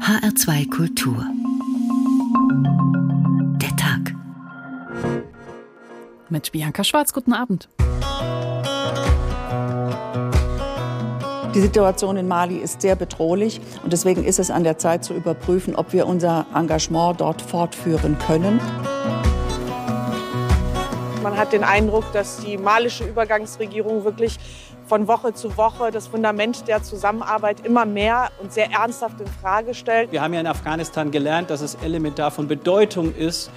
HR2 Kultur. Der Tag. Mit Bianca Schwarz, guten Abend. Die Situation in Mali ist sehr bedrohlich und deswegen ist es an der Zeit zu überprüfen, ob wir unser Engagement dort fortführen können. Man hat den Eindruck, dass die malische Übergangsregierung wirklich von Woche zu Woche das Fundament der Zusammenarbeit immer mehr und sehr ernsthaft in Frage stellt. Wir haben ja in Afghanistan gelernt, dass es elementar von Bedeutung ist,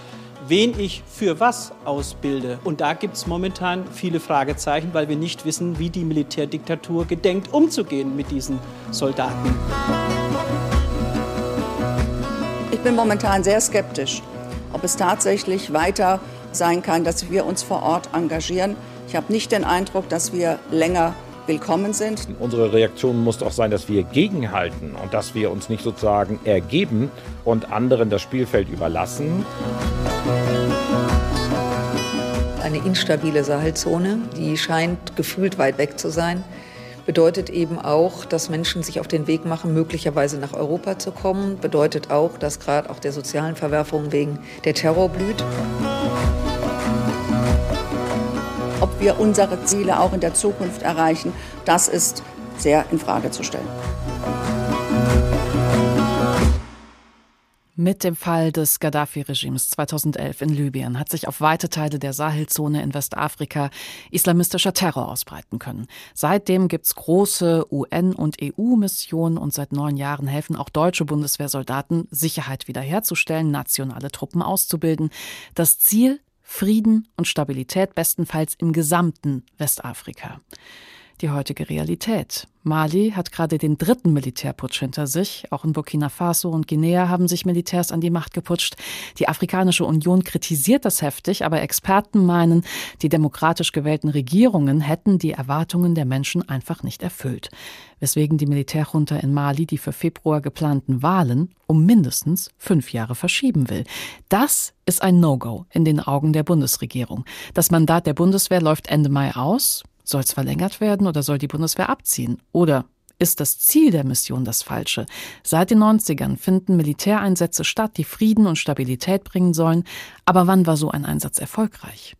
wen ich für was ausbilde. Und da gibt es momentan viele Fragezeichen, weil wir nicht wissen, wie die Militärdiktatur gedenkt, umzugehen mit diesen Soldaten. Ich bin momentan sehr skeptisch, ob es tatsächlich weiter sein kann, dass wir uns vor Ort engagieren. Ich habe nicht den Eindruck, dass wir länger willkommen sind. Unsere Reaktion muss auch sein, dass wir gegenhalten und dass wir uns nicht sozusagen ergeben und anderen das Spielfeld überlassen. Eine instabile Sahelzone, die scheint gefühlt weit weg zu sein, bedeutet eben auch, dass Menschen sich auf den Weg machen, möglicherweise nach Europa zu kommen, bedeutet auch, dass gerade auch der sozialen Verwerfungen wegen der Terror blüht wir unsere Ziele auch in der Zukunft erreichen, das ist sehr in Frage zu stellen. Mit dem Fall des Gaddafi-Regimes 2011 in Libyen hat sich auf weite Teile der Sahelzone in Westafrika islamistischer Terror ausbreiten können. Seitdem gibt es große UN- und EU-Missionen und seit neun Jahren helfen auch deutsche Bundeswehrsoldaten, Sicherheit wiederherzustellen, nationale Truppen auszubilden. Das Ziel Frieden und Stabilität bestenfalls im gesamten Westafrika. Die heutige Realität. Mali hat gerade den dritten Militärputsch hinter sich. Auch in Burkina Faso und Guinea haben sich Militärs an die Macht geputscht. Die Afrikanische Union kritisiert das heftig, aber Experten meinen, die demokratisch gewählten Regierungen hätten die Erwartungen der Menschen einfach nicht erfüllt. Weswegen die Militärjunta in Mali die für Februar geplanten Wahlen um mindestens fünf Jahre verschieben will. Das ist ein No-Go in den Augen der Bundesregierung. Das Mandat der Bundeswehr läuft Ende Mai aus. Soll es verlängert werden oder soll die Bundeswehr abziehen? Oder ist das Ziel der Mission das falsche? Seit den 90ern finden Militäreinsätze statt, die Frieden und Stabilität bringen sollen. Aber wann war so ein Einsatz erfolgreich?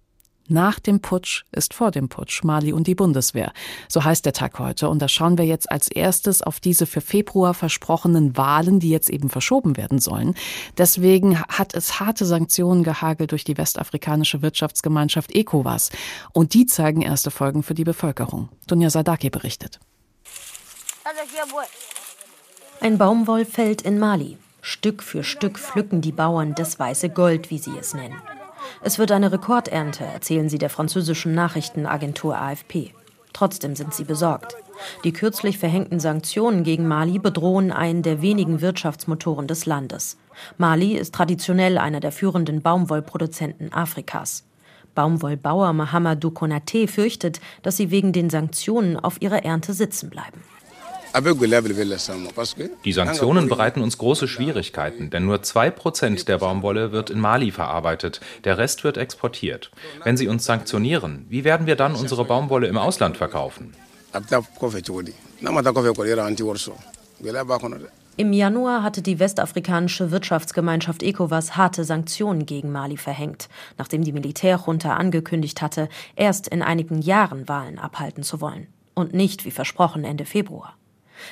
Nach dem Putsch ist vor dem Putsch Mali und die Bundeswehr. So heißt der Tag heute. Und da schauen wir jetzt als erstes auf diese für Februar versprochenen Wahlen, die jetzt eben verschoben werden sollen. Deswegen hat es harte Sanktionen gehagelt durch die westafrikanische Wirtschaftsgemeinschaft ECOWAS. Und die zeigen erste Folgen für die Bevölkerung. Dunja Sadaki berichtet. Ein Baumwollfeld in Mali. Stück für Stück pflücken die Bauern das weiße Gold, wie sie es nennen. Es wird eine Rekordernte, erzählen sie der französischen Nachrichtenagentur AFP. Trotzdem sind sie besorgt. Die kürzlich verhängten Sanktionen gegen Mali bedrohen einen der wenigen Wirtschaftsmotoren des Landes. Mali ist traditionell einer der führenden Baumwollproduzenten Afrikas. Baumwollbauer Mahamadou Konaté fürchtet, dass sie wegen den Sanktionen auf ihrer Ernte sitzen bleiben. Die Sanktionen bereiten uns große Schwierigkeiten, denn nur 2% der Baumwolle wird in Mali verarbeitet, der Rest wird exportiert. Wenn Sie uns sanktionieren, wie werden wir dann unsere Baumwolle im Ausland verkaufen? Im Januar hatte die westafrikanische Wirtschaftsgemeinschaft ECOWAS harte Sanktionen gegen Mali verhängt, nachdem die Militärjunta angekündigt hatte, erst in einigen Jahren Wahlen abhalten zu wollen. Und nicht, wie versprochen, Ende Februar.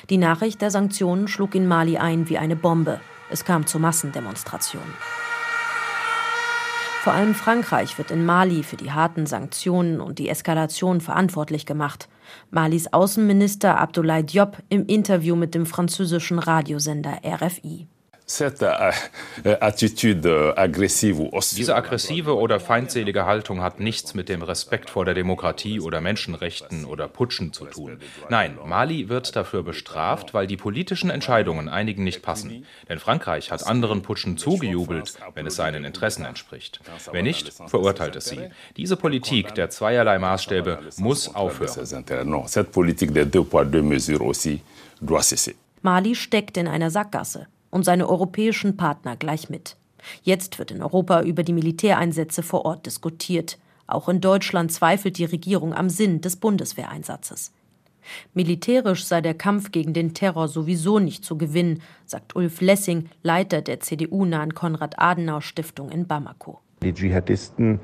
Die Nachricht der Sanktionen schlug in Mali ein wie eine Bombe. Es kam zu Massendemonstrationen. Vor allem Frankreich wird in Mali für die harten Sanktionen und die Eskalation verantwortlich gemacht. Malis Außenminister Abdoulaye Diop im Interview mit dem französischen Radiosender RFI. Euh, euh, Diese aggressive oder feindselige Haltung hat nichts mit dem Respekt vor der Demokratie oder Menschenrechten oder Putschen zu tun. Nein, Mali wird dafür bestraft, weil die politischen Entscheidungen einigen nicht passen. Denn Frankreich hat anderen Putschen zugejubelt, wenn es seinen Interessen entspricht. Wenn nicht, verurteilt es sie. Diese Politik der zweierlei Maßstäbe muss aufhören. Mali steckt in einer Sackgasse und seine europäischen Partner gleich mit. Jetzt wird in Europa über die Militäreinsätze vor Ort diskutiert. Auch in Deutschland zweifelt die Regierung am Sinn des Bundeswehreinsatzes. Militärisch sei der Kampf gegen den Terror sowieso nicht zu gewinnen, sagt Ulf Lessing, Leiter der CDU-nahen Konrad-Adenauer-Stiftung in Bamako. Die Dschihadisten,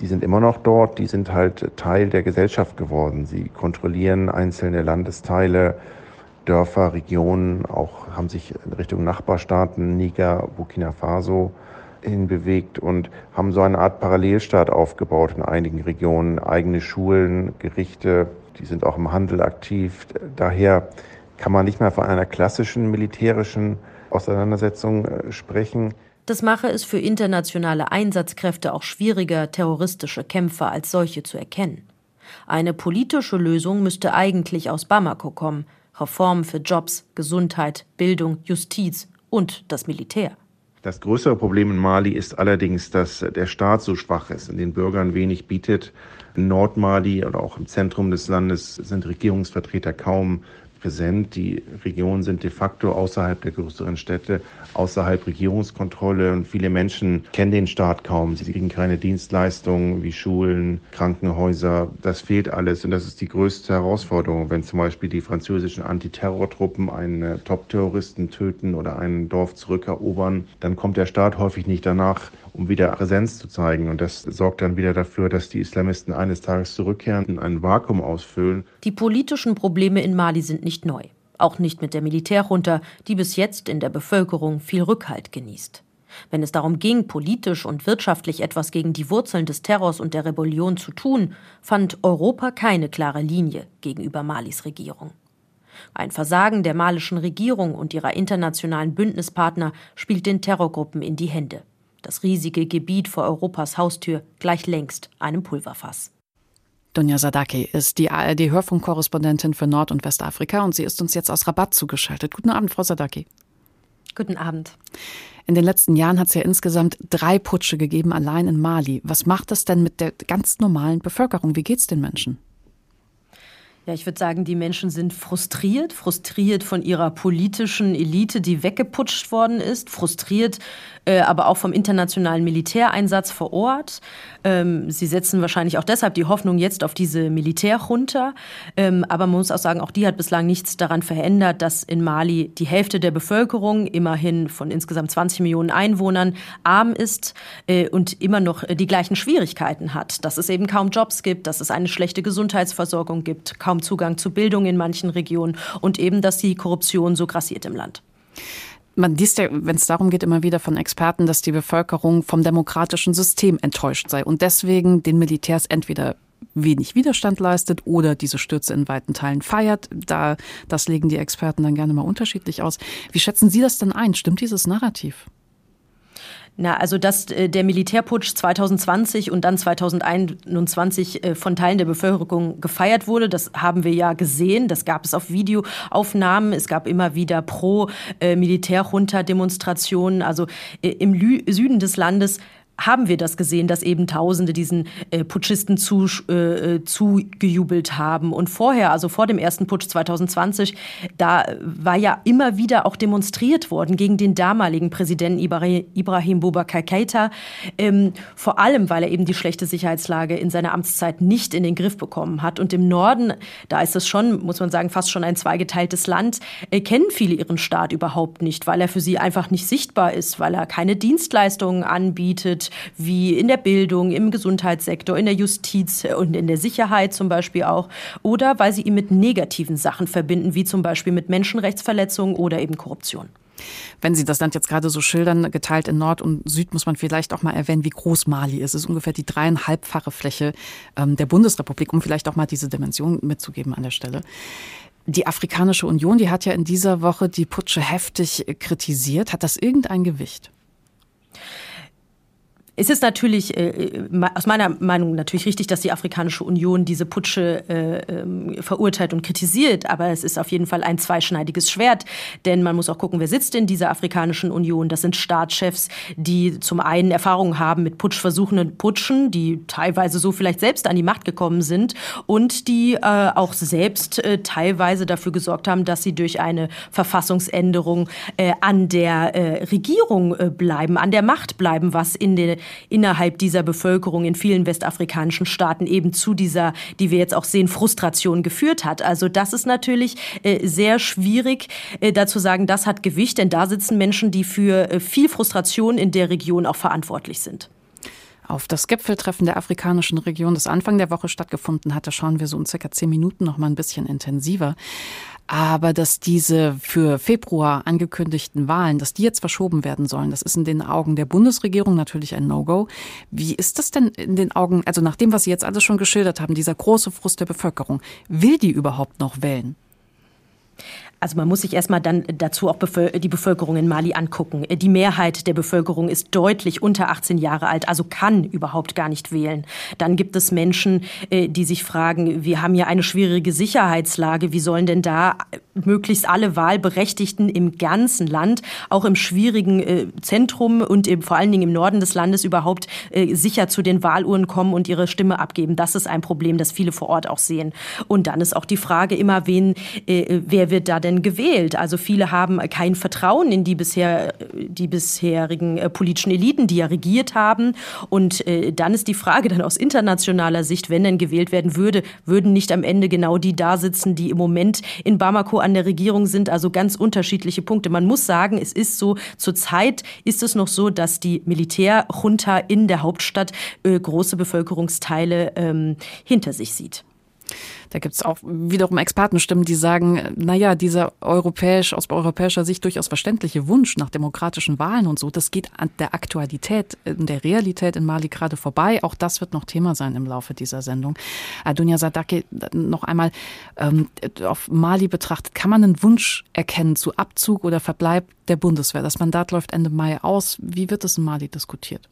die sind immer noch dort, die sind halt Teil der Gesellschaft geworden. Sie kontrollieren einzelne Landesteile, Dörfer, Regionen, auch haben sich in Richtung Nachbarstaaten, Niger, Burkina Faso hinbewegt und haben so eine Art Parallelstaat aufgebaut in einigen Regionen, eigene Schulen, Gerichte, die sind auch im Handel aktiv. Daher kann man nicht mehr von einer klassischen militärischen Auseinandersetzung äh, sprechen. Das mache es für internationale Einsatzkräfte auch schwieriger, terroristische Kämpfer als solche zu erkennen. Eine politische Lösung müsste eigentlich aus Bamako kommen. Reformen für Jobs, Gesundheit, Bildung, Justiz und das Militär. Das größere Problem in Mali ist allerdings, dass der Staat so schwach ist und den Bürgern wenig bietet. In Nordmali oder auch im Zentrum des Landes sind Regierungsvertreter kaum präsent. Die Regionen sind de facto außerhalb der größeren Städte, außerhalb Regierungskontrolle und viele Menschen kennen den Staat kaum. Sie kriegen keine Dienstleistungen wie Schulen, Krankenhäuser. Das fehlt alles und das ist die größte Herausforderung, wenn zum Beispiel die französischen Antiterrortruppen einen Top-Terroristen töten oder ein Dorf zurückerobern, dann kommt der Staat häufig nicht danach um wieder Präsenz zu zeigen. Und das sorgt dann wieder dafür, dass die Islamisten eines Tages zurückkehren und ein Vakuum ausfüllen. Die politischen Probleme in Mali sind nicht neu. Auch nicht mit der Militärjunta, die bis jetzt in der Bevölkerung viel Rückhalt genießt. Wenn es darum ging, politisch und wirtschaftlich etwas gegen die Wurzeln des Terrors und der Rebellion zu tun, fand Europa keine klare Linie gegenüber Malis Regierung. Ein Versagen der malischen Regierung und ihrer internationalen Bündnispartner spielt den Terrorgruppen in die Hände das riesige Gebiet vor Europas Haustür gleich längst einem Pulverfass. Donja Sadaki ist die ARD-Hörfunkkorrespondentin für Nord- und Westafrika und sie ist uns jetzt aus Rabatt zugeschaltet. Guten Abend, Frau Sadaki. Guten Abend. In den letzten Jahren hat es ja insgesamt drei Putsche gegeben, allein in Mali. Was macht das denn mit der ganz normalen Bevölkerung? Wie geht es den Menschen? Ja, ich würde sagen, die Menschen sind frustriert, frustriert von ihrer politischen Elite, die weggeputscht worden ist, frustriert äh, aber auch vom internationalen Militäreinsatz vor Ort. Ähm, sie setzen wahrscheinlich auch deshalb die Hoffnung jetzt auf diese Militärjunta. Ähm, aber man muss auch sagen, auch die hat bislang nichts daran verändert, dass in Mali die Hälfte der Bevölkerung, immerhin von insgesamt 20 Millionen Einwohnern, arm ist äh, und immer noch äh, die gleichen Schwierigkeiten hat. Dass es eben kaum Jobs gibt, dass es eine schlechte Gesundheitsversorgung gibt, kaum Zugang zu Bildung in manchen Regionen und eben, dass die Korruption so grassiert im Land. Man liest ja, wenn es darum geht, immer wieder von Experten, dass die Bevölkerung vom demokratischen System enttäuscht sei und deswegen den Militärs entweder wenig Widerstand leistet oder diese Stürze in weiten Teilen feiert. Da, das legen die Experten dann gerne mal unterschiedlich aus. Wie schätzen Sie das denn ein? Stimmt dieses Narrativ? Na, also dass äh, der Militärputsch 2020 und dann 2021 äh, von Teilen der Bevölkerung gefeiert wurde, das haben wir ja gesehen. Das gab es auf Videoaufnahmen. Es gab immer wieder pro äh, Militärjunta-Demonstrationen. Also im Süden des Landes haben wir das gesehen, dass eben Tausende diesen äh, Putschisten zu, äh, äh, zugejubelt haben. Und vorher, also vor dem ersten Putsch 2020, da war ja immer wieder auch demonstriert worden gegen den damaligen Präsidenten Ibrahim Boubacar Keita, ähm, vor allem, weil er eben die schlechte Sicherheitslage in seiner Amtszeit nicht in den Griff bekommen hat. Und im Norden, da ist es schon, muss man sagen, fast schon ein zweigeteiltes Land, äh, kennen viele ihren Staat überhaupt nicht, weil er für sie einfach nicht sichtbar ist, weil er keine Dienstleistungen anbietet, wie in der Bildung, im Gesundheitssektor, in der Justiz und in der Sicherheit zum Beispiel auch, oder weil sie ihn mit negativen Sachen verbinden, wie zum Beispiel mit Menschenrechtsverletzungen oder eben Korruption. Wenn Sie das Land jetzt gerade so schildern, geteilt in Nord und Süd, muss man vielleicht auch mal erwähnen, wie groß Mali ist. Es ist ungefähr die dreieinhalbfache Fläche ähm, der Bundesrepublik, um vielleicht auch mal diese Dimension mitzugeben an der Stelle. Die Afrikanische Union, die hat ja in dieser Woche die Putsche heftig kritisiert. Hat das irgendein Gewicht? Es ist natürlich äh, äh, aus meiner Meinung natürlich richtig, dass die Afrikanische Union diese Putsche äh, äh, verurteilt und kritisiert, aber es ist auf jeden Fall ein zweischneidiges Schwert, denn man muss auch gucken, wer sitzt in dieser Afrikanischen Union. Das sind Staatschefs, die zum einen Erfahrungen haben mit Putschversuchen und Putschen, die teilweise so vielleicht selbst an die Macht gekommen sind und die äh, auch selbst äh, teilweise dafür gesorgt haben, dass sie durch eine Verfassungsänderung äh, an der äh, Regierung äh, bleiben, an der Macht bleiben, was in den innerhalb dieser Bevölkerung in vielen westafrikanischen Staaten eben zu dieser, die wir jetzt auch sehen, Frustration geführt hat. Also das ist natürlich äh, sehr schwierig, äh, dazu sagen, das hat Gewicht, denn da sitzen Menschen, die für äh, viel Frustration in der Region auch verantwortlich sind. Auf das Gipfeltreffen der afrikanischen Region, das Anfang der Woche stattgefunden hatte, schauen wir so in circa zehn Minuten noch mal ein bisschen intensiver. Aber dass diese für Februar angekündigten Wahlen, dass die jetzt verschoben werden sollen, das ist in den Augen der Bundesregierung natürlich ein No-Go. Wie ist das denn in den Augen, also nach dem, was Sie jetzt alles schon geschildert haben, dieser große Frust der Bevölkerung, will die überhaupt noch wählen? Also man muss sich erstmal dann dazu auch die Bevölkerung in Mali angucken. Die Mehrheit der Bevölkerung ist deutlich unter 18 Jahre alt, also kann überhaupt gar nicht wählen. Dann gibt es Menschen, äh, die sich fragen, wir haben ja eine schwierige Sicherheitslage, wie sollen denn da möglichst alle Wahlberechtigten im ganzen Land, auch im schwierigen äh, Zentrum und vor allen Dingen im Norden des Landes überhaupt äh, sicher zu den Wahluhren kommen und ihre Stimme abgeben. Das ist ein Problem, das viele vor Ort auch sehen. Und dann ist auch die Frage immer, wen, wer wird da denn denn gewählt? Also viele haben kein Vertrauen in die bisher, die bisherigen äh, politischen Eliten, die ja regiert haben. Und äh, dann ist die Frage dann aus internationaler Sicht, wenn denn gewählt werden würde, würden nicht am Ende genau die da sitzen, die im Moment in Bamako an der Regierung sind. Also ganz unterschiedliche Punkte. Man muss sagen, es ist so, zurzeit ist es noch so, dass die Militärjunta in der Hauptstadt äh, große Bevölkerungsteile ähm, hinter sich sieht. Da gibt es auch wiederum Expertenstimmen, die sagen, naja, dieser europäisch, aus europäischer Sicht durchaus verständliche Wunsch nach demokratischen Wahlen und so, das geht an der Aktualität, in der Realität in Mali gerade vorbei. Auch das wird noch Thema sein im Laufe dieser Sendung. Dunja Sadake, noch einmal ähm, auf Mali betrachtet, kann man einen Wunsch erkennen zu Abzug oder Verbleib der Bundeswehr? Das Mandat läuft Ende Mai aus. Wie wird es in Mali diskutiert?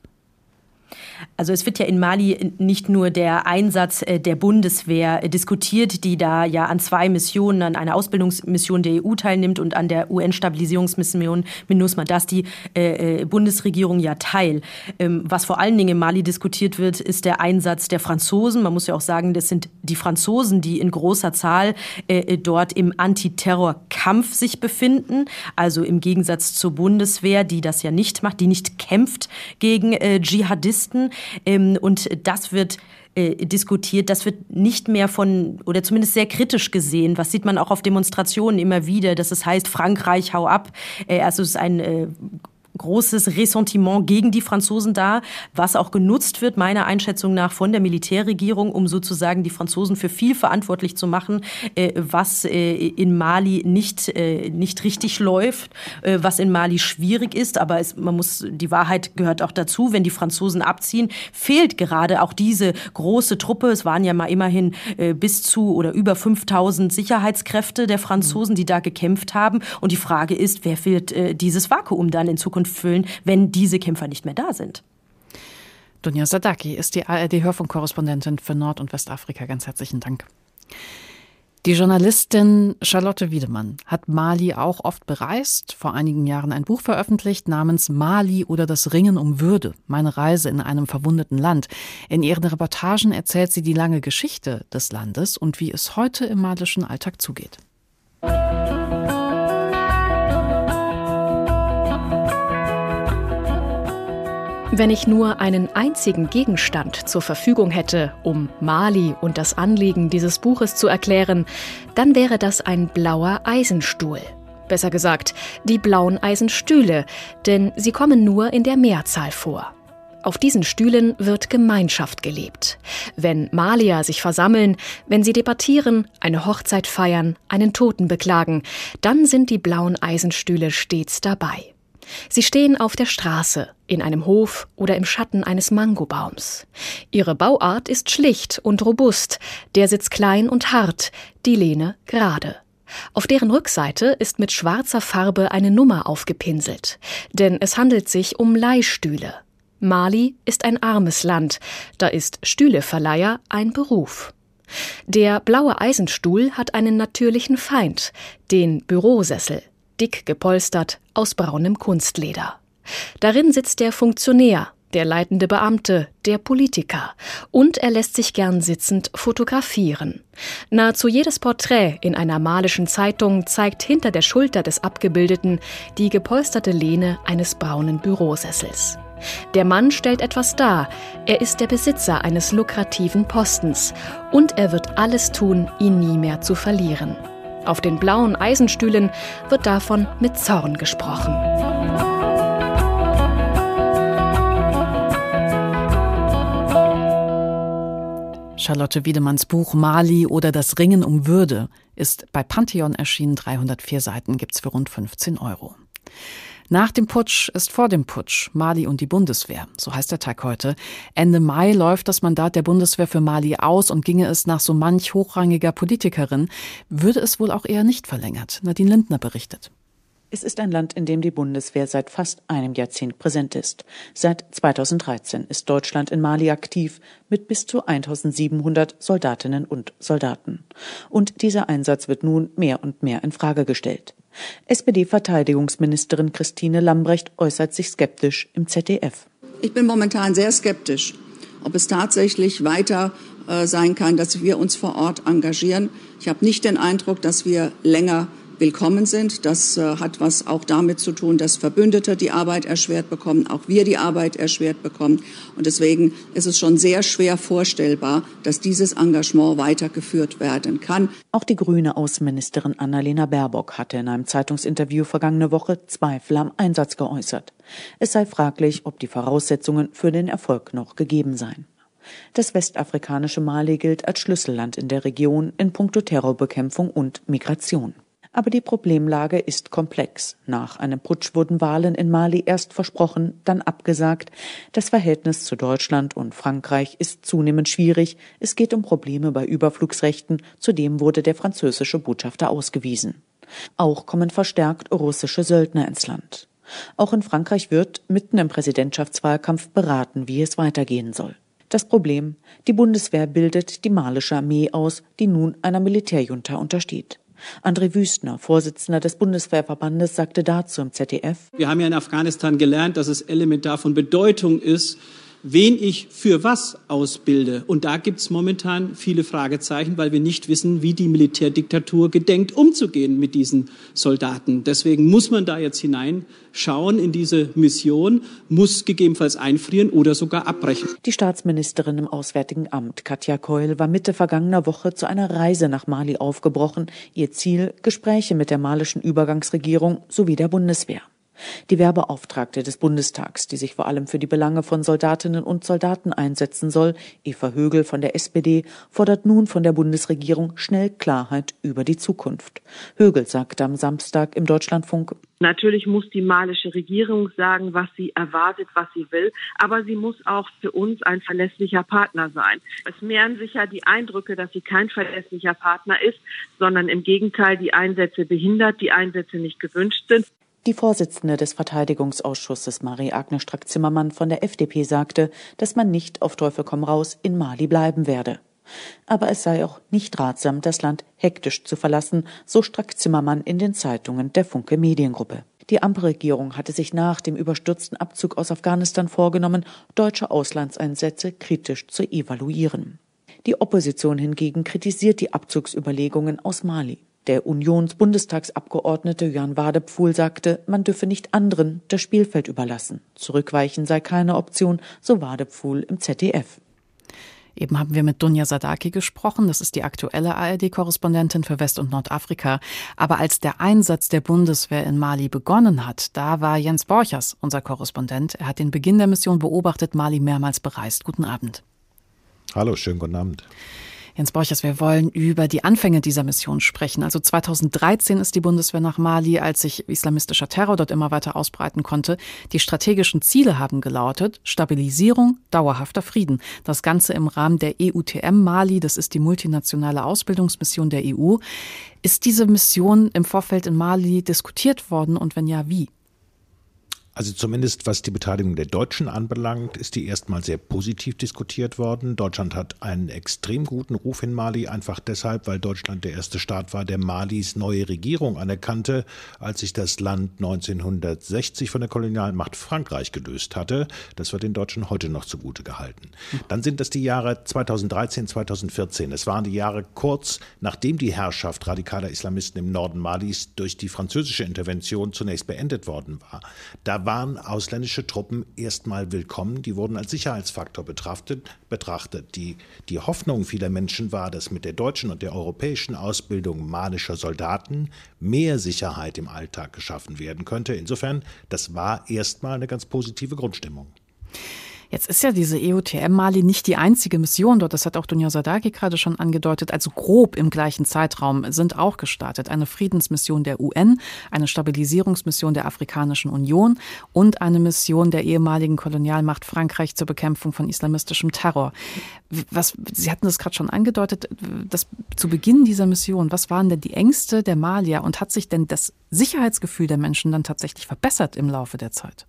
Also es wird ja in Mali nicht nur der Einsatz äh, der Bundeswehr äh, diskutiert, die da ja an zwei Missionen, an einer Ausbildungsmission der EU teilnimmt und an der UN-Stabilisierungsmission MINUSMA, dass die äh, Bundesregierung ja teil. Ähm, was vor allen Dingen in Mali diskutiert wird, ist der Einsatz der Franzosen. Man muss ja auch sagen, das sind die Franzosen, die in großer Zahl dort im Antiterrorkampf sich befinden. Also im Gegensatz zur Bundeswehr, die das ja nicht macht, die nicht kämpft gegen Dschihadisten Journalisten. Ähm, und das wird äh, diskutiert. Das wird nicht mehr von, oder zumindest sehr kritisch gesehen. Was sieht man auch auf Demonstrationen immer wieder, dass es heißt, Frankreich, hau ab. Äh, also es ist ein äh, großes Ressentiment gegen die Franzosen da, was auch genutzt wird, meiner Einschätzung nach, von der Militärregierung, um sozusagen die Franzosen für viel verantwortlich zu machen, äh, was äh, in Mali nicht, äh, nicht richtig läuft, was in Mali schwierig ist. Aber es, man muss, die Wahrheit gehört auch dazu, wenn die Franzosen abziehen, fehlt gerade auch diese große Truppe. Es waren ja mal immerhin bis zu oder über 5000 Sicherheitskräfte der Franzosen, die da gekämpft haben. Und die Frage ist, wer wird dieses Vakuum dann in Zukunft füllen, wenn diese Kämpfer nicht mehr da sind. Dunja Sadaki ist die ARD-Hörfunkkorrespondentin für Nord- und Westafrika. Ganz herzlichen Dank. Die Journalistin Charlotte Wiedemann hat Mali auch oft bereist, vor einigen Jahren ein Buch veröffentlicht namens Mali oder das Ringen um Würde, meine Reise in einem verwundeten Land. In ihren Reportagen erzählt sie die lange Geschichte des Landes und wie es heute im malischen Alltag zugeht. Wenn ich nur einen einzigen Gegenstand zur Verfügung hätte, um Mali und das Anliegen dieses Buches zu erklären, dann wäre das ein blauer Eisenstuhl. Besser gesagt, die blauen Eisenstühle, denn sie kommen nur in der Mehrzahl vor. Auf diesen Stühlen wird Gemeinschaft gelebt. Wenn Malier sich versammeln, wenn sie debattieren, eine Hochzeit feiern, einen Toten beklagen, dann sind die blauen Eisenstühle stets dabei. Sie stehen auf der Straße, in einem Hof oder im Schatten eines Mangobaums. Ihre Bauart ist schlicht und robust, der Sitz klein und hart, die Lehne gerade. Auf deren Rückseite ist mit schwarzer Farbe eine Nummer aufgepinselt, denn es handelt sich um Leihstühle. Mali ist ein armes Land, da ist Stühleverleiher ein Beruf. Der blaue Eisenstuhl hat einen natürlichen Feind, den Bürosessel dick gepolstert, aus braunem Kunstleder. Darin sitzt der Funktionär, der leitende Beamte, der Politiker. Und er lässt sich gern sitzend fotografieren. Nahezu jedes Porträt in einer malischen Zeitung zeigt hinter der Schulter des Abgebildeten die gepolsterte Lehne eines braunen Bürosessels. Der Mann stellt etwas dar. Er ist der Besitzer eines lukrativen Postens. Und er wird alles tun, ihn nie mehr zu verlieren. Auf den blauen Eisenstühlen wird davon mit Zorn gesprochen. Charlotte Wiedemanns Buch Mali oder das Ringen um Würde ist bei Pantheon erschienen. 304 Seiten gibt's für rund 15 Euro. Nach dem Putsch ist vor dem Putsch Mali und die Bundeswehr. So heißt der Tag heute. Ende Mai läuft das Mandat der Bundeswehr für Mali aus und ginge es nach so manch hochrangiger Politikerin, würde es wohl auch eher nicht verlängert. Nadine Lindner berichtet. Es ist ein Land, in dem die Bundeswehr seit fast einem Jahrzehnt präsent ist. Seit 2013 ist Deutschland in Mali aktiv mit bis zu 1700 Soldatinnen und Soldaten. Und dieser Einsatz wird nun mehr und mehr in Frage gestellt. SPD-Verteidigungsministerin Christine Lambrecht äußert sich skeptisch im ZDF. Ich bin momentan sehr skeptisch, ob es tatsächlich weiter äh, sein kann, dass wir uns vor Ort engagieren. Ich habe nicht den Eindruck, dass wir länger willkommen sind. Das äh, hat was auch damit zu tun, dass Verbündete die Arbeit erschwert bekommen, auch wir die Arbeit erschwert bekommen. Und deswegen ist es schon sehr schwer vorstellbar, dass dieses Engagement weitergeführt werden kann. Auch die grüne Außenministerin Annalena Baerbock hatte in einem Zeitungsinterview vergangene Woche Zweifel am Einsatz geäußert. Es sei fraglich, ob die Voraussetzungen für den Erfolg noch gegeben seien. Das westafrikanische Mali gilt als Schlüsselland in der Region in puncto Terrorbekämpfung und Migration. Aber die Problemlage ist komplex. Nach einem Putsch wurden Wahlen in Mali erst versprochen, dann abgesagt. Das Verhältnis zu Deutschland und Frankreich ist zunehmend schwierig. Es geht um Probleme bei Überflugsrechten. Zudem wurde der französische Botschafter ausgewiesen. Auch kommen verstärkt russische Söldner ins Land. Auch in Frankreich wird mitten im Präsidentschaftswahlkampf beraten, wie es weitergehen soll. Das Problem, die Bundeswehr bildet die malische Armee aus, die nun einer Militärjunta untersteht. André Wüstner, Vorsitzender des Bundeswehrverbandes, sagte dazu im ZDF. Wir haben ja in Afghanistan gelernt, dass es elementar von Bedeutung ist, wen ich für was ausbilde. Und da gibt es momentan viele Fragezeichen, weil wir nicht wissen, wie die Militärdiktatur gedenkt, umzugehen mit diesen Soldaten. Deswegen muss man da jetzt hineinschauen in diese Mission, muss gegebenenfalls einfrieren oder sogar abbrechen. Die Staatsministerin im Auswärtigen Amt, Katja Keul, war Mitte vergangener Woche zu einer Reise nach Mali aufgebrochen. Ihr Ziel, Gespräche mit der malischen Übergangsregierung sowie der Bundeswehr. Die Werbeauftragte des Bundestags, die sich vor allem für die Belange von Soldatinnen und Soldaten einsetzen soll, Eva Högel von der SPD, fordert nun von der Bundesregierung schnell Klarheit über die Zukunft. Högel sagte am Samstag im Deutschlandfunk, Natürlich muss die malische Regierung sagen, was sie erwartet, was sie will, aber sie muss auch für uns ein verlässlicher Partner sein. Es mehren sich ja die Eindrücke, dass sie kein verlässlicher Partner ist, sondern im Gegenteil die Einsätze behindert, die Einsätze nicht gewünscht sind. Die Vorsitzende des Verteidigungsausschusses Marie-Agnes Strack-Zimmermann von der FDP sagte, dass man nicht auf Teufel komm raus in Mali bleiben werde. Aber es sei auch nicht ratsam, das Land hektisch zu verlassen, so Strack-Zimmermann in den Zeitungen der Funke Mediengruppe. Die Ampelregierung hatte sich nach dem überstürzten Abzug aus Afghanistan vorgenommen, deutsche Auslandseinsätze kritisch zu evaluieren. Die Opposition hingegen kritisiert die Abzugsüberlegungen aus Mali. Der Unionsbundestagsabgeordnete Jörn Wadepfuhl sagte, man dürfe nicht anderen das Spielfeld überlassen. Zurückweichen sei keine Option, so Wadepfuhl im ZDF. Eben haben wir mit Dunja Sadaki gesprochen. Das ist die aktuelle ARD-Korrespondentin für West- und Nordafrika. Aber als der Einsatz der Bundeswehr in Mali begonnen hat, da war Jens Borchers unser Korrespondent. Er hat den Beginn der Mission beobachtet, Mali mehrmals bereist. Guten Abend. Hallo, schönen guten Abend. Jens Borchers, wir wollen über die Anfänge dieser Mission sprechen. Also 2013 ist die Bundeswehr nach Mali, als sich islamistischer Terror dort immer weiter ausbreiten konnte. Die strategischen Ziele haben gelautet Stabilisierung, dauerhafter Frieden. Das Ganze im Rahmen der EUTM Mali, das ist die multinationale Ausbildungsmission der EU. Ist diese Mission im Vorfeld in Mali diskutiert worden und wenn ja, wie? Also zumindest was die Beteiligung der Deutschen anbelangt, ist die erstmal sehr positiv diskutiert worden. Deutschland hat einen extrem guten Ruf in Mali, einfach deshalb, weil Deutschland der erste Staat war, der Malis neue Regierung anerkannte, als sich das Land 1960 von der Kolonialmacht Frankreich gelöst hatte. Das wird den Deutschen heute noch zugute gehalten. Dann sind das die Jahre 2013, 2014. Es waren die Jahre kurz, nachdem die Herrschaft radikaler Islamisten im Norden Malis durch die französische Intervention zunächst beendet worden war. Da waren ausländische Truppen erstmal willkommen. Die wurden als Sicherheitsfaktor betrachtet. betrachtet. Die, die Hoffnung vieler Menschen war, dass mit der deutschen und der europäischen Ausbildung malischer Soldaten mehr Sicherheit im Alltag geschaffen werden könnte. Insofern, das war erstmal eine ganz positive Grundstimmung. Jetzt ist ja diese EUTM Mali nicht die einzige Mission dort. Das hat auch Dunja Sadaki gerade schon angedeutet. Also grob im gleichen Zeitraum sind auch gestartet eine Friedensmission der UN, eine Stabilisierungsmission der Afrikanischen Union und eine Mission der ehemaligen Kolonialmacht Frankreich zur Bekämpfung von islamistischem Terror. Was, Sie hatten das gerade schon angedeutet, dass zu Beginn dieser Mission, was waren denn die Ängste der Malier und hat sich denn das Sicherheitsgefühl der Menschen dann tatsächlich verbessert im Laufe der Zeit?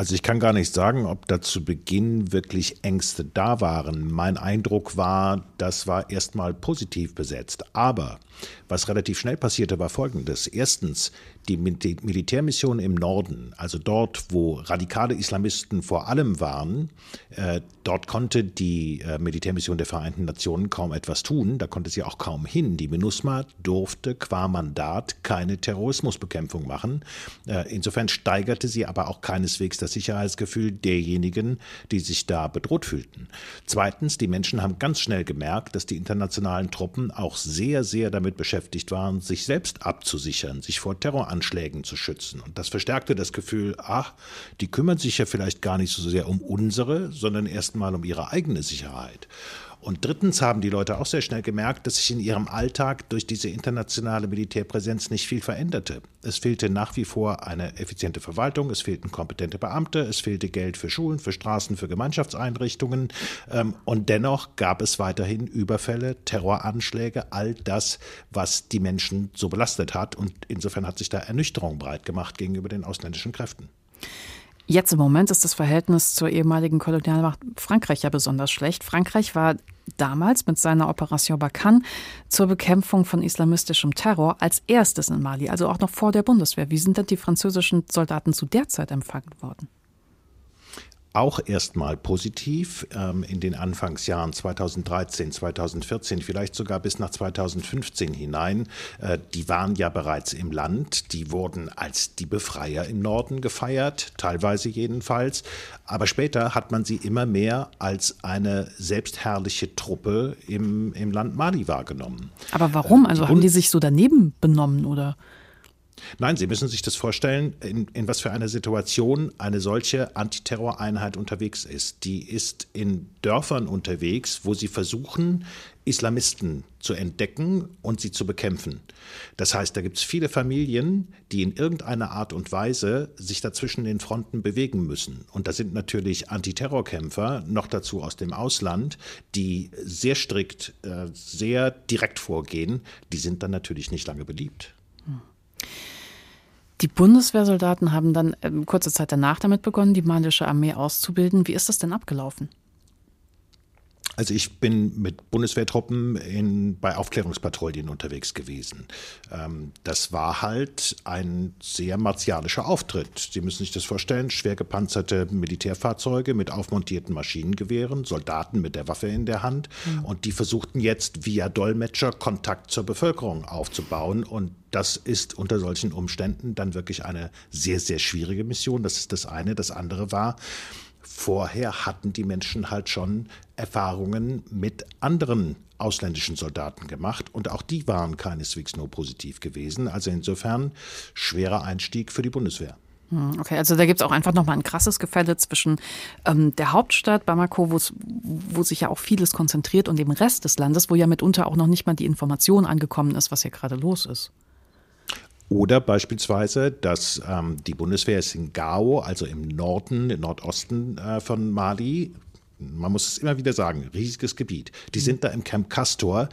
Also ich kann gar nicht sagen, ob da zu Beginn wirklich Ängste da waren. Mein Eindruck war, das war erstmal positiv besetzt. Aber was relativ schnell passierte, war Folgendes. Erstens, die Militärmission im Norden, also dort, wo radikale Islamisten vor allem waren, äh, dort konnte die äh, Militärmission der Vereinten Nationen kaum etwas tun. Da konnte sie auch kaum hin. Die MINUSMA durfte qua Mandat keine Terrorismusbekämpfung machen. Äh, insofern steigerte sie aber auch keineswegs das Sicherheitsgefühl derjenigen, die sich da bedroht fühlten. Zweitens, die Menschen haben ganz schnell gemerkt, dass die internationalen Truppen auch sehr, sehr damit beschäftigt waren, sich selbst abzusichern, sich vor Terroranschlägen zu schützen. Und das verstärkte das Gefühl, ach, die kümmern sich ja vielleicht gar nicht so sehr um unsere, sondern erstmal um ihre eigene Sicherheit. Und drittens haben die Leute auch sehr schnell gemerkt, dass sich in ihrem Alltag durch diese internationale Militärpräsenz nicht viel veränderte. Es fehlte nach wie vor eine effiziente Verwaltung, es fehlten kompetente Beamte, es fehlte Geld für Schulen, für Straßen, für Gemeinschaftseinrichtungen. Ähm, und dennoch gab es weiterhin Überfälle, Terroranschläge, all das, was die Menschen so belastet hat. Und insofern hat sich da Ernüchterung breit gemacht gegenüber den ausländischen Kräften. Jetzt im Moment ist das Verhältnis zur ehemaligen Kolonialmacht Frankreich ja besonders schlecht. Frankreich war damals mit seiner Operation Barkhane zur Bekämpfung von islamistischem Terror als erstes in Mali, also auch noch vor der Bundeswehr. Wie sind denn die französischen Soldaten zu der Zeit empfangen worden? Auch erstmal positiv ähm, in den Anfangsjahren 2013, 2014, vielleicht sogar bis nach 2015 hinein. Äh, die waren ja bereits im Land, die wurden als die Befreier im Norden gefeiert, teilweise jedenfalls. Aber später hat man sie immer mehr als eine selbstherrliche Truppe im, im Land Mali wahrgenommen. Aber warum? Also haben die sich so daneben benommen oder? Nein, Sie müssen sich das vorstellen, in, in was für einer Situation eine solche Antiterroreinheit unterwegs ist. Die ist in Dörfern unterwegs, wo sie versuchen, Islamisten zu entdecken und sie zu bekämpfen. Das heißt, da gibt es viele Familien, die in irgendeiner Art und Weise sich dazwischen den Fronten bewegen müssen. Und da sind natürlich Antiterrorkämpfer, noch dazu aus dem Ausland, die sehr strikt, äh, sehr direkt vorgehen. Die sind dann natürlich nicht lange beliebt. Die Bundeswehrsoldaten haben dann äh, kurze Zeit danach damit begonnen, die malische Armee auszubilden. Wie ist das denn abgelaufen? Also ich bin mit Bundeswehrtruppen in, bei Aufklärungspatrouillen unterwegs gewesen. Ähm, das war halt ein sehr martialischer Auftritt. Sie müssen sich das vorstellen, schwer gepanzerte Militärfahrzeuge mit aufmontierten Maschinengewehren, Soldaten mit der Waffe in der Hand mhm. und die versuchten jetzt via Dolmetscher Kontakt zur Bevölkerung aufzubauen und das ist unter solchen Umständen dann wirklich eine sehr, sehr schwierige Mission. Das ist das eine. Das andere war, vorher hatten die Menschen halt schon Erfahrungen mit anderen ausländischen Soldaten gemacht und auch die waren keineswegs nur positiv gewesen. Also insofern schwerer Einstieg für die Bundeswehr. Hm, okay, also da gibt es auch einfach nochmal ein krasses Gefälle zwischen ähm, der Hauptstadt Bamako, wo sich ja auch vieles konzentriert, und dem Rest des Landes, wo ja mitunter auch noch nicht mal die Information angekommen ist, was hier gerade los ist. Oder beispielsweise, dass ähm, die Bundeswehr ist in Gao, also im Norden, im Nordosten äh, von Mali, man muss es immer wieder sagen, riesiges Gebiet. Die mhm. sind da im Camp Castor.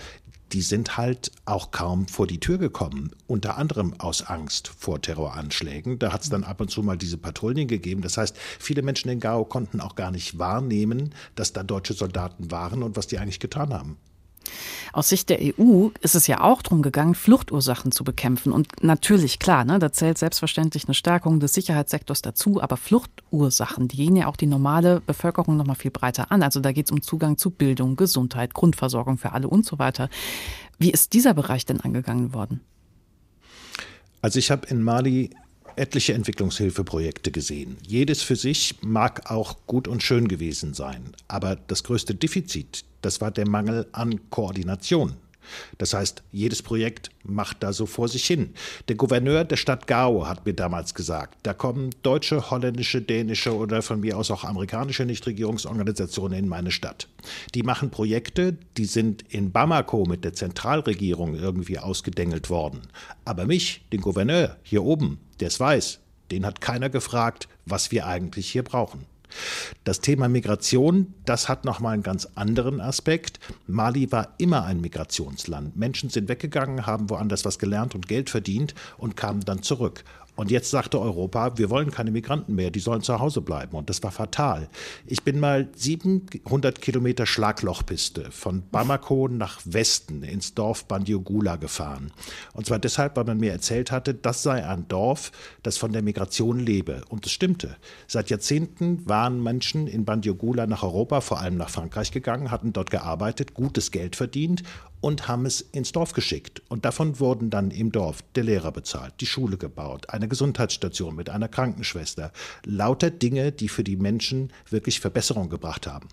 Die sind halt auch kaum vor die Tür gekommen, unter anderem aus Angst vor Terroranschlägen. Da hat es dann ab und zu mal diese Patrouillen gegeben. Das heißt, viele Menschen in Gao konnten auch gar nicht wahrnehmen, dass da deutsche Soldaten waren und was die eigentlich getan haben. Aus Sicht der EU ist es ja auch darum gegangen, Fluchtursachen zu bekämpfen. Und natürlich, klar, ne, da zählt selbstverständlich eine Stärkung des Sicherheitssektors dazu, aber Fluchtursachen, die gehen ja auch die normale Bevölkerung noch mal viel breiter an. Also da geht es um Zugang zu Bildung, Gesundheit, Grundversorgung für alle und so weiter. Wie ist dieser Bereich denn angegangen worden? Also ich habe in Mali etliche Entwicklungshilfeprojekte gesehen. Jedes für sich mag auch gut und schön gewesen sein. Aber das größte Defizit, das war der Mangel an Koordination. Das heißt, jedes Projekt macht da so vor sich hin. Der Gouverneur der Stadt Gao hat mir damals gesagt, da kommen deutsche, holländische, dänische oder von mir aus auch amerikanische Nichtregierungsorganisationen in meine Stadt. Die machen Projekte, die sind in Bamako mit der Zentralregierung irgendwie ausgedengelt worden. Aber mich, den Gouverneur hier oben, der es weiß, den hat keiner gefragt, was wir eigentlich hier brauchen. Das Thema Migration, das hat nochmal einen ganz anderen Aspekt. Mali war immer ein Migrationsland. Menschen sind weggegangen, haben woanders was gelernt und Geld verdient und kamen dann zurück. Und jetzt sagte Europa, wir wollen keine Migranten mehr, die sollen zu Hause bleiben. Und das war fatal. Ich bin mal 700 Kilometer Schlaglochpiste von Bamako nach Westen ins Dorf Bandiogula gefahren. Und zwar deshalb, weil man mir erzählt hatte, das sei ein Dorf, das von der Migration lebe. Und es stimmte. Seit Jahrzehnten waren Menschen in Bandiogula nach Europa, vor allem nach Frankreich gegangen, hatten dort gearbeitet, gutes Geld verdient und haben es ins Dorf geschickt. Und davon wurden dann im Dorf der Lehrer bezahlt, die Schule gebaut, eine Gesundheitsstation mit einer Krankenschwester. Lauter Dinge, die für die Menschen wirklich Verbesserung gebracht haben.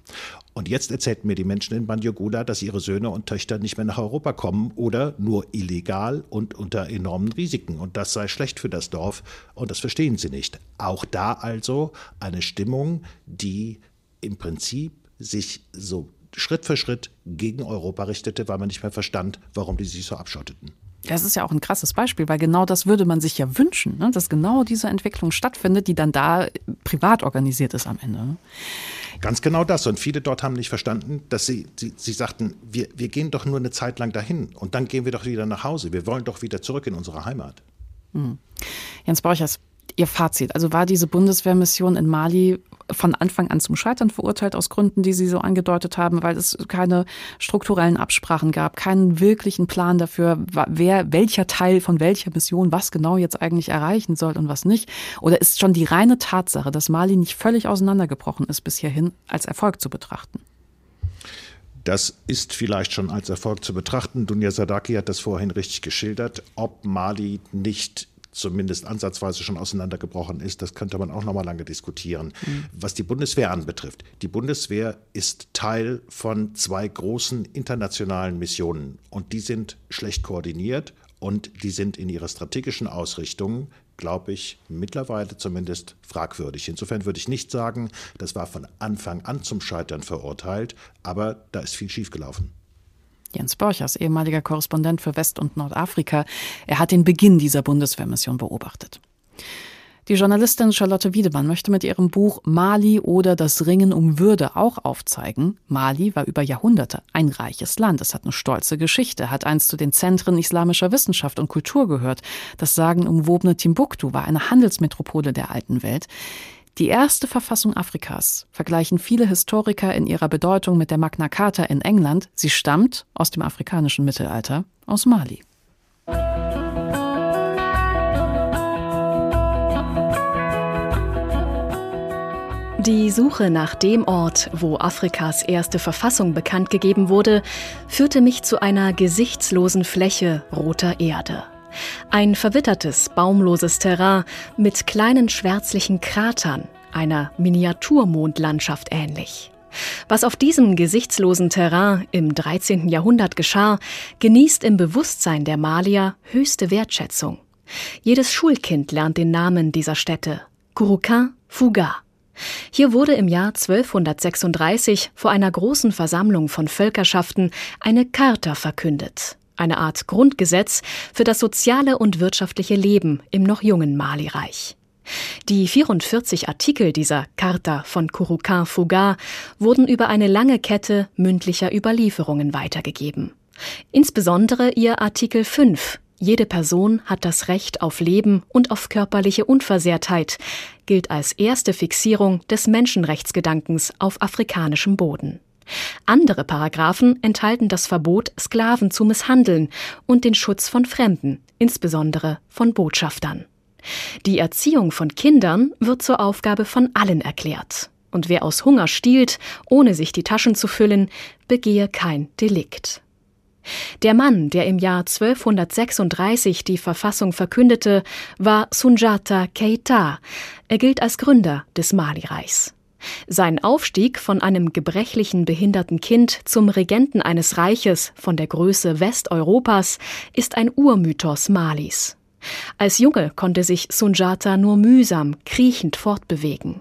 Und jetzt erzählten mir die Menschen in Banjogula, dass ihre Söhne und Töchter nicht mehr nach Europa kommen oder nur illegal und unter enormen Risiken. Und das sei schlecht für das Dorf. Und das verstehen sie nicht. Auch da also eine Stimmung, die im Prinzip sich so Schritt für Schritt gegen Europa richtete, weil man nicht mehr verstand, warum die sich so abschotteten. Das ist ja auch ein krasses Beispiel, weil genau das würde man sich ja wünschen, ne? dass genau diese Entwicklung stattfindet, die dann da privat organisiert ist am Ende. Ne? Ganz genau das. Und viele dort haben nicht verstanden, dass sie, sie, sie sagten, wir, wir gehen doch nur eine Zeit lang dahin und dann gehen wir doch wieder nach Hause. Wir wollen doch wieder zurück in unsere Heimat. Hm. Jens Borchers, Ihr Fazit, also war diese Bundeswehrmission in Mali von Anfang an zum Scheitern verurteilt aus Gründen, die Sie so angedeutet haben, weil es keine strukturellen Absprachen gab, keinen wirklichen Plan dafür, wer, welcher Teil von welcher Mission was genau jetzt eigentlich erreichen soll und was nicht? Oder ist schon die reine Tatsache, dass Mali nicht völlig auseinandergebrochen ist bis hierhin, als Erfolg zu betrachten? Das ist vielleicht schon als Erfolg zu betrachten. Dunja Sadaki hat das vorhin richtig geschildert. Ob Mali nicht zumindest ansatzweise schon auseinandergebrochen ist, das könnte man auch noch mal lange diskutieren. Mhm. Was die Bundeswehr anbetrifft, die Bundeswehr ist Teil von zwei großen internationalen Missionen und die sind schlecht koordiniert und die sind in ihrer strategischen Ausrichtung glaube ich, mittlerweile zumindest fragwürdig. Insofern würde ich nicht sagen, das war von Anfang an zum Scheitern verurteilt, aber da ist viel schiefgelaufen. Jens Borchers, ehemaliger Korrespondent für West- und Nordafrika. Er hat den Beginn dieser Bundeswehrmission beobachtet. Die Journalistin Charlotte Wiedemann möchte mit ihrem Buch Mali oder das Ringen um Würde auch aufzeigen. Mali war über Jahrhunderte ein reiches Land. Es hat eine stolze Geschichte, hat einst zu den Zentren islamischer Wissenschaft und Kultur gehört. Das sagenumwobene Timbuktu war eine Handelsmetropole der alten Welt. Die erste Verfassung Afrikas vergleichen viele Historiker in ihrer Bedeutung mit der Magna Carta in England. Sie stammt aus dem afrikanischen Mittelalter, aus Mali. Die Suche nach dem Ort, wo Afrikas erste Verfassung bekannt gegeben wurde, führte mich zu einer gesichtslosen Fläche roter Erde. Ein verwittertes, baumloses Terrain mit kleinen schwärzlichen Kratern, einer Miniaturmondlandschaft ähnlich. Was auf diesem gesichtslosen Terrain im 13. Jahrhundert geschah, genießt im Bewusstsein der Malier höchste Wertschätzung. Jedes Schulkind lernt den Namen dieser Städte. Kurukan Fuga. Hier wurde im Jahr 1236 vor einer großen Versammlung von Völkerschaften eine Charta verkündet eine Art Grundgesetz für das soziale und wirtschaftliche Leben im noch jungen Mali-Reich. Die 44 Artikel dieser Charta von Kurukan Fuga wurden über eine lange Kette mündlicher Überlieferungen weitergegeben. Insbesondere ihr Artikel 5 Jede Person hat das Recht auf Leben und auf körperliche Unversehrtheit gilt als erste Fixierung des Menschenrechtsgedankens auf afrikanischem Boden. Andere Paragraphen enthalten das Verbot, Sklaven zu misshandeln und den Schutz von Fremden, insbesondere von Botschaftern. Die Erziehung von Kindern wird zur Aufgabe von allen erklärt. Und wer aus Hunger stiehlt, ohne sich die Taschen zu füllen, begehe kein Delikt. Der Mann, der im Jahr 1236 die Verfassung verkündete, war Sunjata Keita. Er gilt als Gründer des Mali-Reichs. Sein Aufstieg von einem gebrechlichen, behinderten Kind zum Regenten eines Reiches von der Größe Westeuropas ist ein Urmythos Malis. Als Junge konnte sich Sunjata nur mühsam, kriechend fortbewegen.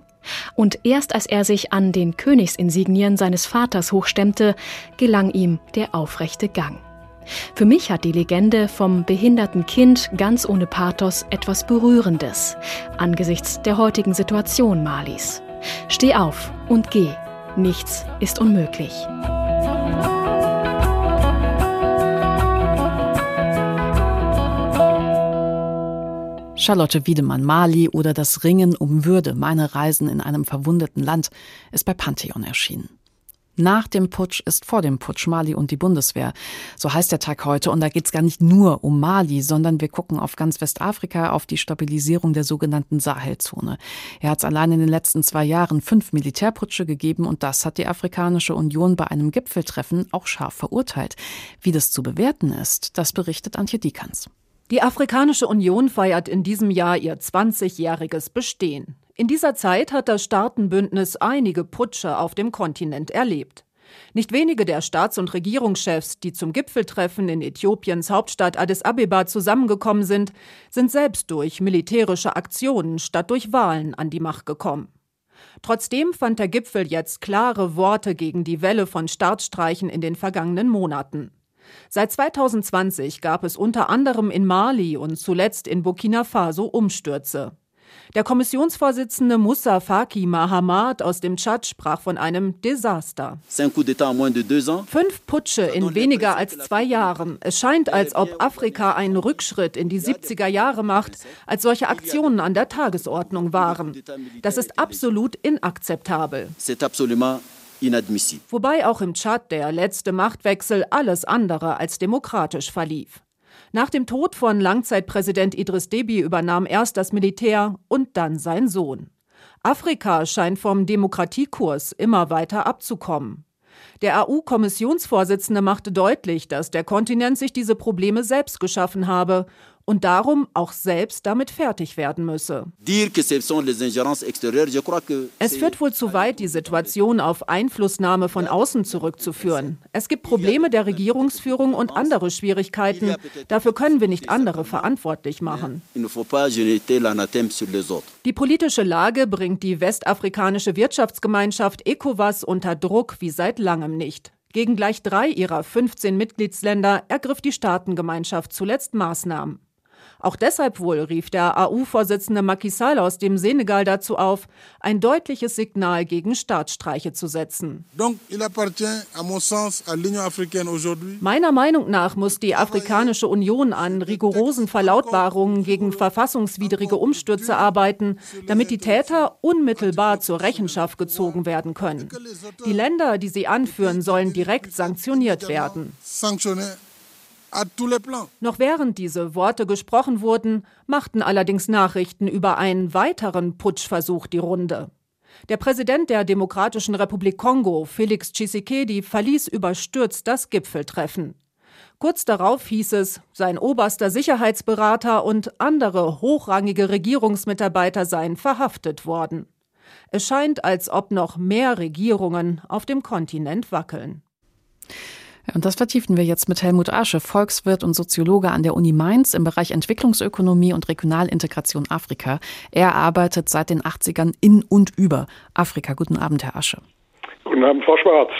Und erst als er sich an den Königsinsignien seines Vaters hochstemmte, gelang ihm der aufrechte Gang. Für mich hat die Legende vom behinderten Kind ganz ohne Pathos etwas Berührendes angesichts der heutigen Situation Malis. Steh auf und geh. Nichts ist unmöglich. Charlotte Wiedemann, Mali oder Das Ringen um Würde, meine Reisen in einem verwundeten Land, ist bei Pantheon erschienen. Nach dem Putsch ist vor dem Putsch Mali und die Bundeswehr. So heißt der Tag heute. Und da geht es gar nicht nur um Mali, sondern wir gucken auf ganz Westafrika, auf die Stabilisierung der sogenannten Sahelzone. Er hat es allein in den letzten zwei Jahren fünf Militärputsche gegeben und das hat die Afrikanische Union bei einem Gipfeltreffen auch scharf verurteilt. Wie das zu bewerten ist, das berichtet Antje Dikans. Die Afrikanische Union feiert in diesem Jahr ihr 20-jähriges Bestehen. In dieser Zeit hat das Staatenbündnis einige Putsche auf dem Kontinent erlebt. Nicht wenige der Staats- und Regierungschefs, die zum Gipfeltreffen in Äthiopiens Hauptstadt Addis Abeba zusammengekommen sind, sind selbst durch militärische Aktionen statt durch Wahlen an die Macht gekommen. Trotzdem fand der Gipfel jetzt klare Worte gegen die Welle von Staatsstreichen in den vergangenen Monaten. Seit 2020 gab es unter anderem in Mali und zuletzt in Burkina Faso Umstürze. Der Kommissionsvorsitzende Moussa Faki Mahamat aus dem Tschad sprach von einem Desaster. Fünf Putsche in weniger als zwei Jahren. Es scheint, als ob Afrika einen Rückschritt in die 70er Jahre macht, als solche Aktionen an der Tagesordnung waren. Das ist absolut inakzeptabel. Wobei auch im Tschad der letzte Machtwechsel alles andere als demokratisch verlief. Nach dem Tod von Langzeitpräsident Idris Deby übernahm erst das Militär und dann sein Sohn. Afrika scheint vom Demokratiekurs immer weiter abzukommen. Der AU-Kommissionsvorsitzende machte deutlich, dass der Kontinent sich diese Probleme selbst geschaffen habe und darum auch selbst damit fertig werden müsse. Es führt wohl zu weit, die Situation auf Einflussnahme von außen zurückzuführen. Es gibt Probleme der Regierungsführung und andere Schwierigkeiten. Dafür können wir nicht andere verantwortlich machen. Die politische Lage bringt die westafrikanische Wirtschaftsgemeinschaft ECOWAS unter Druck wie seit langem nicht. Gegen gleich drei ihrer 15 Mitgliedsländer ergriff die Staatengemeinschaft zuletzt Maßnahmen. Auch deshalb wohl rief der AU-Vorsitzende Macky Sall aus dem Senegal dazu auf, ein deutliches Signal gegen Staatsstreiche zu setzen. Meiner Meinung nach muss die Afrikanische Union an rigorosen Verlautbarungen gegen verfassungswidrige Umstürze arbeiten, damit die Täter unmittelbar zur Rechenschaft gezogen werden können. Die Länder, die sie anführen, sollen direkt sanktioniert werden. Noch während diese Worte gesprochen wurden, machten allerdings Nachrichten über einen weiteren Putschversuch die Runde. Der Präsident der Demokratischen Republik Kongo, Felix Tshisekedi, verließ überstürzt das Gipfeltreffen. Kurz darauf hieß es, sein oberster Sicherheitsberater und andere hochrangige Regierungsmitarbeiter seien verhaftet worden. Es scheint, als ob noch mehr Regierungen auf dem Kontinent wackeln. Und das vertiefen wir jetzt mit Helmut Asche, Volkswirt und Soziologe an der Uni Mainz im Bereich Entwicklungsökonomie und Regionalintegration Afrika. Er arbeitet seit den 80ern in und über Afrika. Guten Abend, Herr Asche. Guten Abend, Frau Schwarz.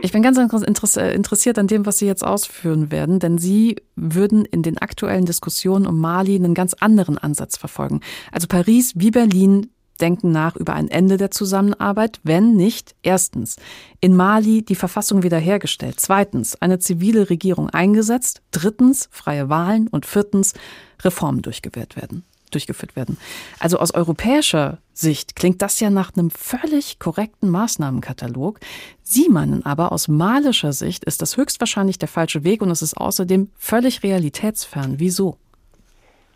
Ich bin ganz interessiert an dem, was Sie jetzt ausführen werden, denn Sie würden in den aktuellen Diskussionen um Mali einen ganz anderen Ansatz verfolgen. Also Paris wie Berlin denken nach über ein Ende der Zusammenarbeit, wenn nicht erstens in Mali die Verfassung wiederhergestellt, zweitens eine zivile Regierung eingesetzt, drittens freie Wahlen und viertens Reformen durchgeführt werden. Durchgeführt werden. Also aus europäischer Sicht klingt das ja nach einem völlig korrekten Maßnahmenkatalog. Sie meinen aber, aus malischer Sicht ist das höchstwahrscheinlich der falsche Weg und es ist außerdem völlig realitätsfern. Wieso?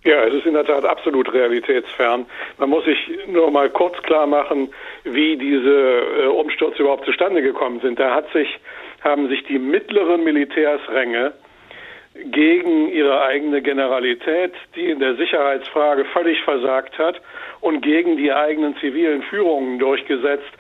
Ja, es ist in der Tat absolut realitätsfern. Man muss sich nur mal kurz klar machen, wie diese äh, Umstürze überhaupt zustande gekommen sind. Da hat sich haben sich die mittleren Militärsränge gegen ihre eigene Generalität, die in der Sicherheitsfrage völlig versagt hat, und gegen die eigenen zivilen Führungen durchgesetzt,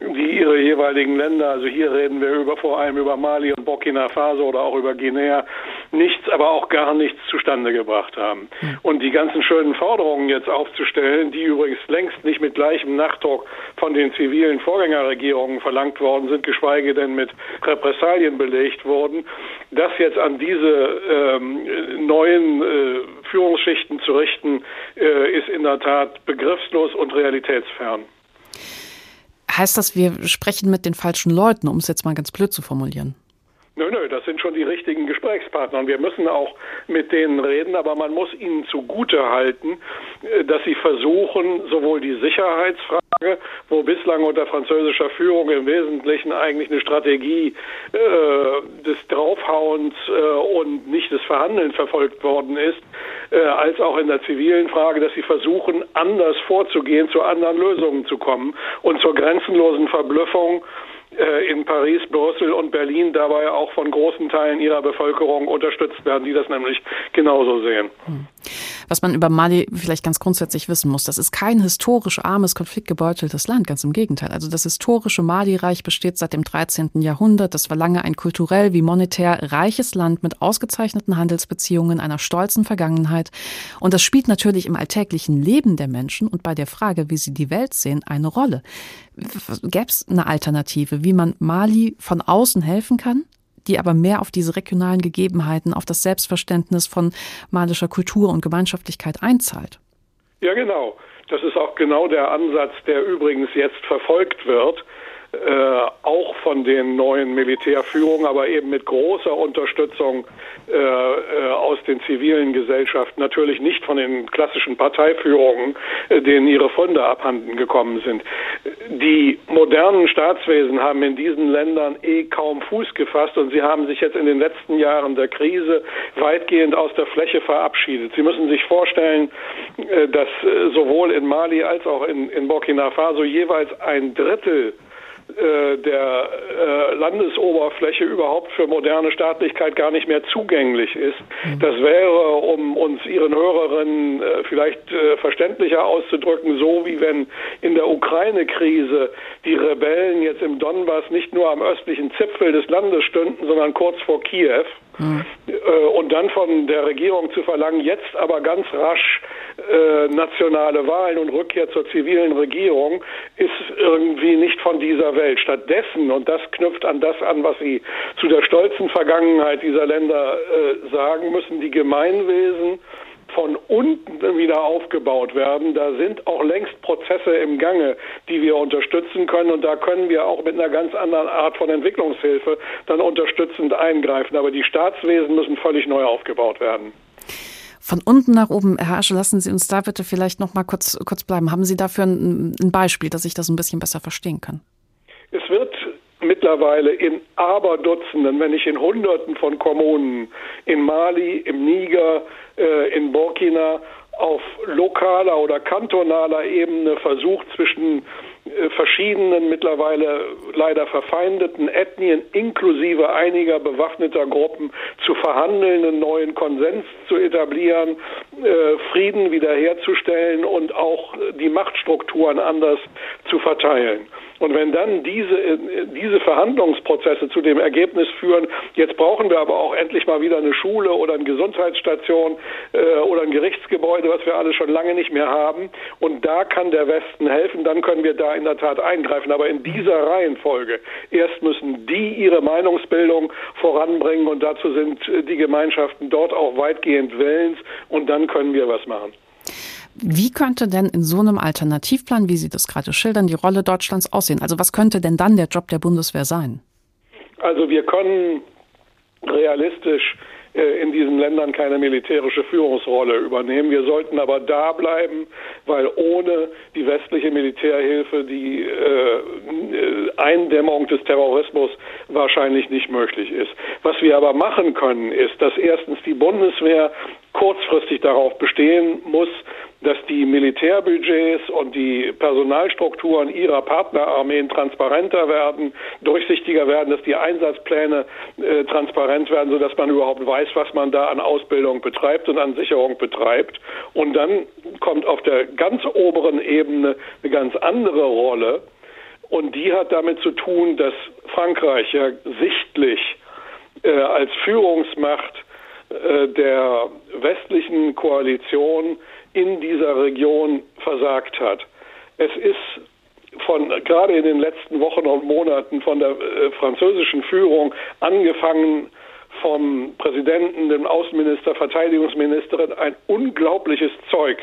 die ihre jeweiligen Länder, also hier reden wir über, vor allem über Mali und Burkina Faso oder auch über Guinea, nichts, aber auch gar nichts zustande gebracht haben. Mhm. Und die ganzen schönen Forderungen jetzt aufzustellen, die übrigens längst nicht mit gleichem Nachdruck von den zivilen Vorgängerregierungen verlangt worden sind, geschweige denn mit Repressalien belegt wurden, das jetzt an diese ähm, neuen äh, Führungsschichten zu richten, äh, ist in der Tat begriffslos und realitätsfern. Heißt das, wir sprechen mit den falschen Leuten, um es jetzt mal ganz blöd zu formulieren? Nö, nö, das sind schon die richtigen Gesprächspartner. Und wir müssen auch mit denen reden, aber man muss ihnen zugute halten, äh, dass sie versuchen, sowohl die Sicherheitsfrage, wo bislang unter französischer Führung im Wesentlichen eigentlich eine Strategie äh, des Draufhauens äh, und nicht des Verhandelns verfolgt worden ist, äh, als auch in der zivilen Frage, dass sie versuchen, anders vorzugehen, zu anderen Lösungen zu kommen und zur grenzenlosen Verblüffung äh, in Paris, Brüssel und Berlin dabei auch von großen Teilen ihrer Bevölkerung unterstützt werden, die das nämlich genauso sehen. Hm. Was man über Mali vielleicht ganz grundsätzlich wissen muss, das ist kein historisch armes, konfliktgebeuteltes Land, ganz im Gegenteil. Also das historische Mali-Reich besteht seit dem 13. Jahrhundert. Das war lange ein kulturell wie monetär reiches Land mit ausgezeichneten Handelsbeziehungen, einer stolzen Vergangenheit. Und das spielt natürlich im alltäglichen Leben der Menschen und bei der Frage, wie sie die Welt sehen, eine Rolle. Gäbe es eine Alternative, wie man Mali von außen helfen kann, die aber mehr auf diese regionalen Gegebenheiten, auf das Selbstverständnis von malischer Kultur und Gemeinschaftlichkeit einzahlt? Ja, genau. Das ist auch genau der Ansatz, der übrigens jetzt verfolgt wird äh, auch von den neuen Militärführungen, aber eben mit großer Unterstützung äh, äh, aus den zivilen Gesellschaften, natürlich nicht von den klassischen Parteiführungen, äh, denen ihre Funde abhanden gekommen sind. Die modernen Staatswesen haben in diesen Ländern eh kaum Fuß gefasst und sie haben sich jetzt in den letzten Jahren der Krise weitgehend aus der Fläche verabschiedet. Sie müssen sich vorstellen, äh, dass sowohl in Mali als auch in, in Burkina Faso jeweils ein Drittel der äh, Landesoberfläche überhaupt für moderne Staatlichkeit gar nicht mehr zugänglich ist. Mhm. Das wäre, um uns Ihren Hörerinnen äh, vielleicht äh, verständlicher auszudrücken, so wie wenn in der Ukraine-Krise die Rebellen jetzt im Donbass nicht nur am östlichen Zipfel des Landes stünden, sondern kurz vor Kiew. Mhm. Und dann von der Regierung zu verlangen, jetzt aber ganz rasch äh, nationale Wahlen und Rückkehr zur zivilen Regierung, ist irgendwie nicht von dieser Welt. Stattdessen, und das knüpft an das an, was Sie zu der stolzen Vergangenheit dieser Länder äh, sagen, müssen die Gemeinwesen von unten wieder aufgebaut werden. Da sind auch längst Prozesse im Gange, die wir unterstützen können. Und da können wir auch mit einer ganz anderen Art von Entwicklungshilfe dann unterstützend eingreifen. Aber die Staatswesen müssen völlig neu aufgebaut werden. Von unten nach oben, Herr Asche, lassen Sie uns da bitte vielleicht noch mal kurz, kurz bleiben. Haben Sie dafür ein, ein Beispiel, dass ich das ein bisschen besser verstehen kann? Es wird mittlerweile in Aberdutzenden, wenn nicht in Hunderten von Kommunen in Mali, im Niger, äh, in Burkina auf lokaler oder kantonaler Ebene versucht zwischen äh, verschiedenen, mittlerweile leider verfeindeten Ethnien inklusive einiger bewaffneter Gruppen zu verhandeln, einen neuen Konsens zu etablieren, äh, Frieden wiederherzustellen und auch die Machtstrukturen anders zu verteilen. Und wenn dann diese, diese Verhandlungsprozesse zu dem Ergebnis führen, jetzt brauchen wir aber auch endlich mal wieder eine Schule oder eine Gesundheitsstation äh, oder ein Gerichtsgebäude, was wir alle schon lange nicht mehr haben. Und da kann der Westen helfen, dann können wir da in der Tat eingreifen. Aber in dieser Reihenfolge. Erst müssen die ihre Meinungsbildung voranbringen und dazu sind die Gemeinschaften dort auch weitgehend willens und dann können wir was machen. Wie könnte denn in so einem Alternativplan, wie Sie das gerade schildern, die Rolle Deutschlands aussehen? Also was könnte denn dann der Job der Bundeswehr sein? Also wir können realistisch äh, in diesen Ländern keine militärische Führungsrolle übernehmen. Wir sollten aber da bleiben, weil ohne die westliche Militärhilfe die äh, Eindämmung des Terrorismus wahrscheinlich nicht möglich ist. Was wir aber machen können, ist, dass erstens die Bundeswehr kurzfristig darauf bestehen muss, dass die Militärbudgets und die Personalstrukturen ihrer Partnerarmeen transparenter werden, durchsichtiger werden, dass die Einsatzpläne äh, transparent werden, sodass man überhaupt weiß, was man da an Ausbildung betreibt und an Sicherung betreibt. Und dann kommt auf der ganz oberen Ebene eine ganz andere Rolle. Und die hat damit zu tun, dass Frankreich ja sichtlich äh, als Führungsmacht äh, der westlichen Koalition in dieser Region versagt hat. Es ist von gerade in den letzten Wochen und Monaten von der äh, französischen Führung angefangen vom Präsidenten, dem Außenminister, Verteidigungsministerin ein unglaubliches Zeug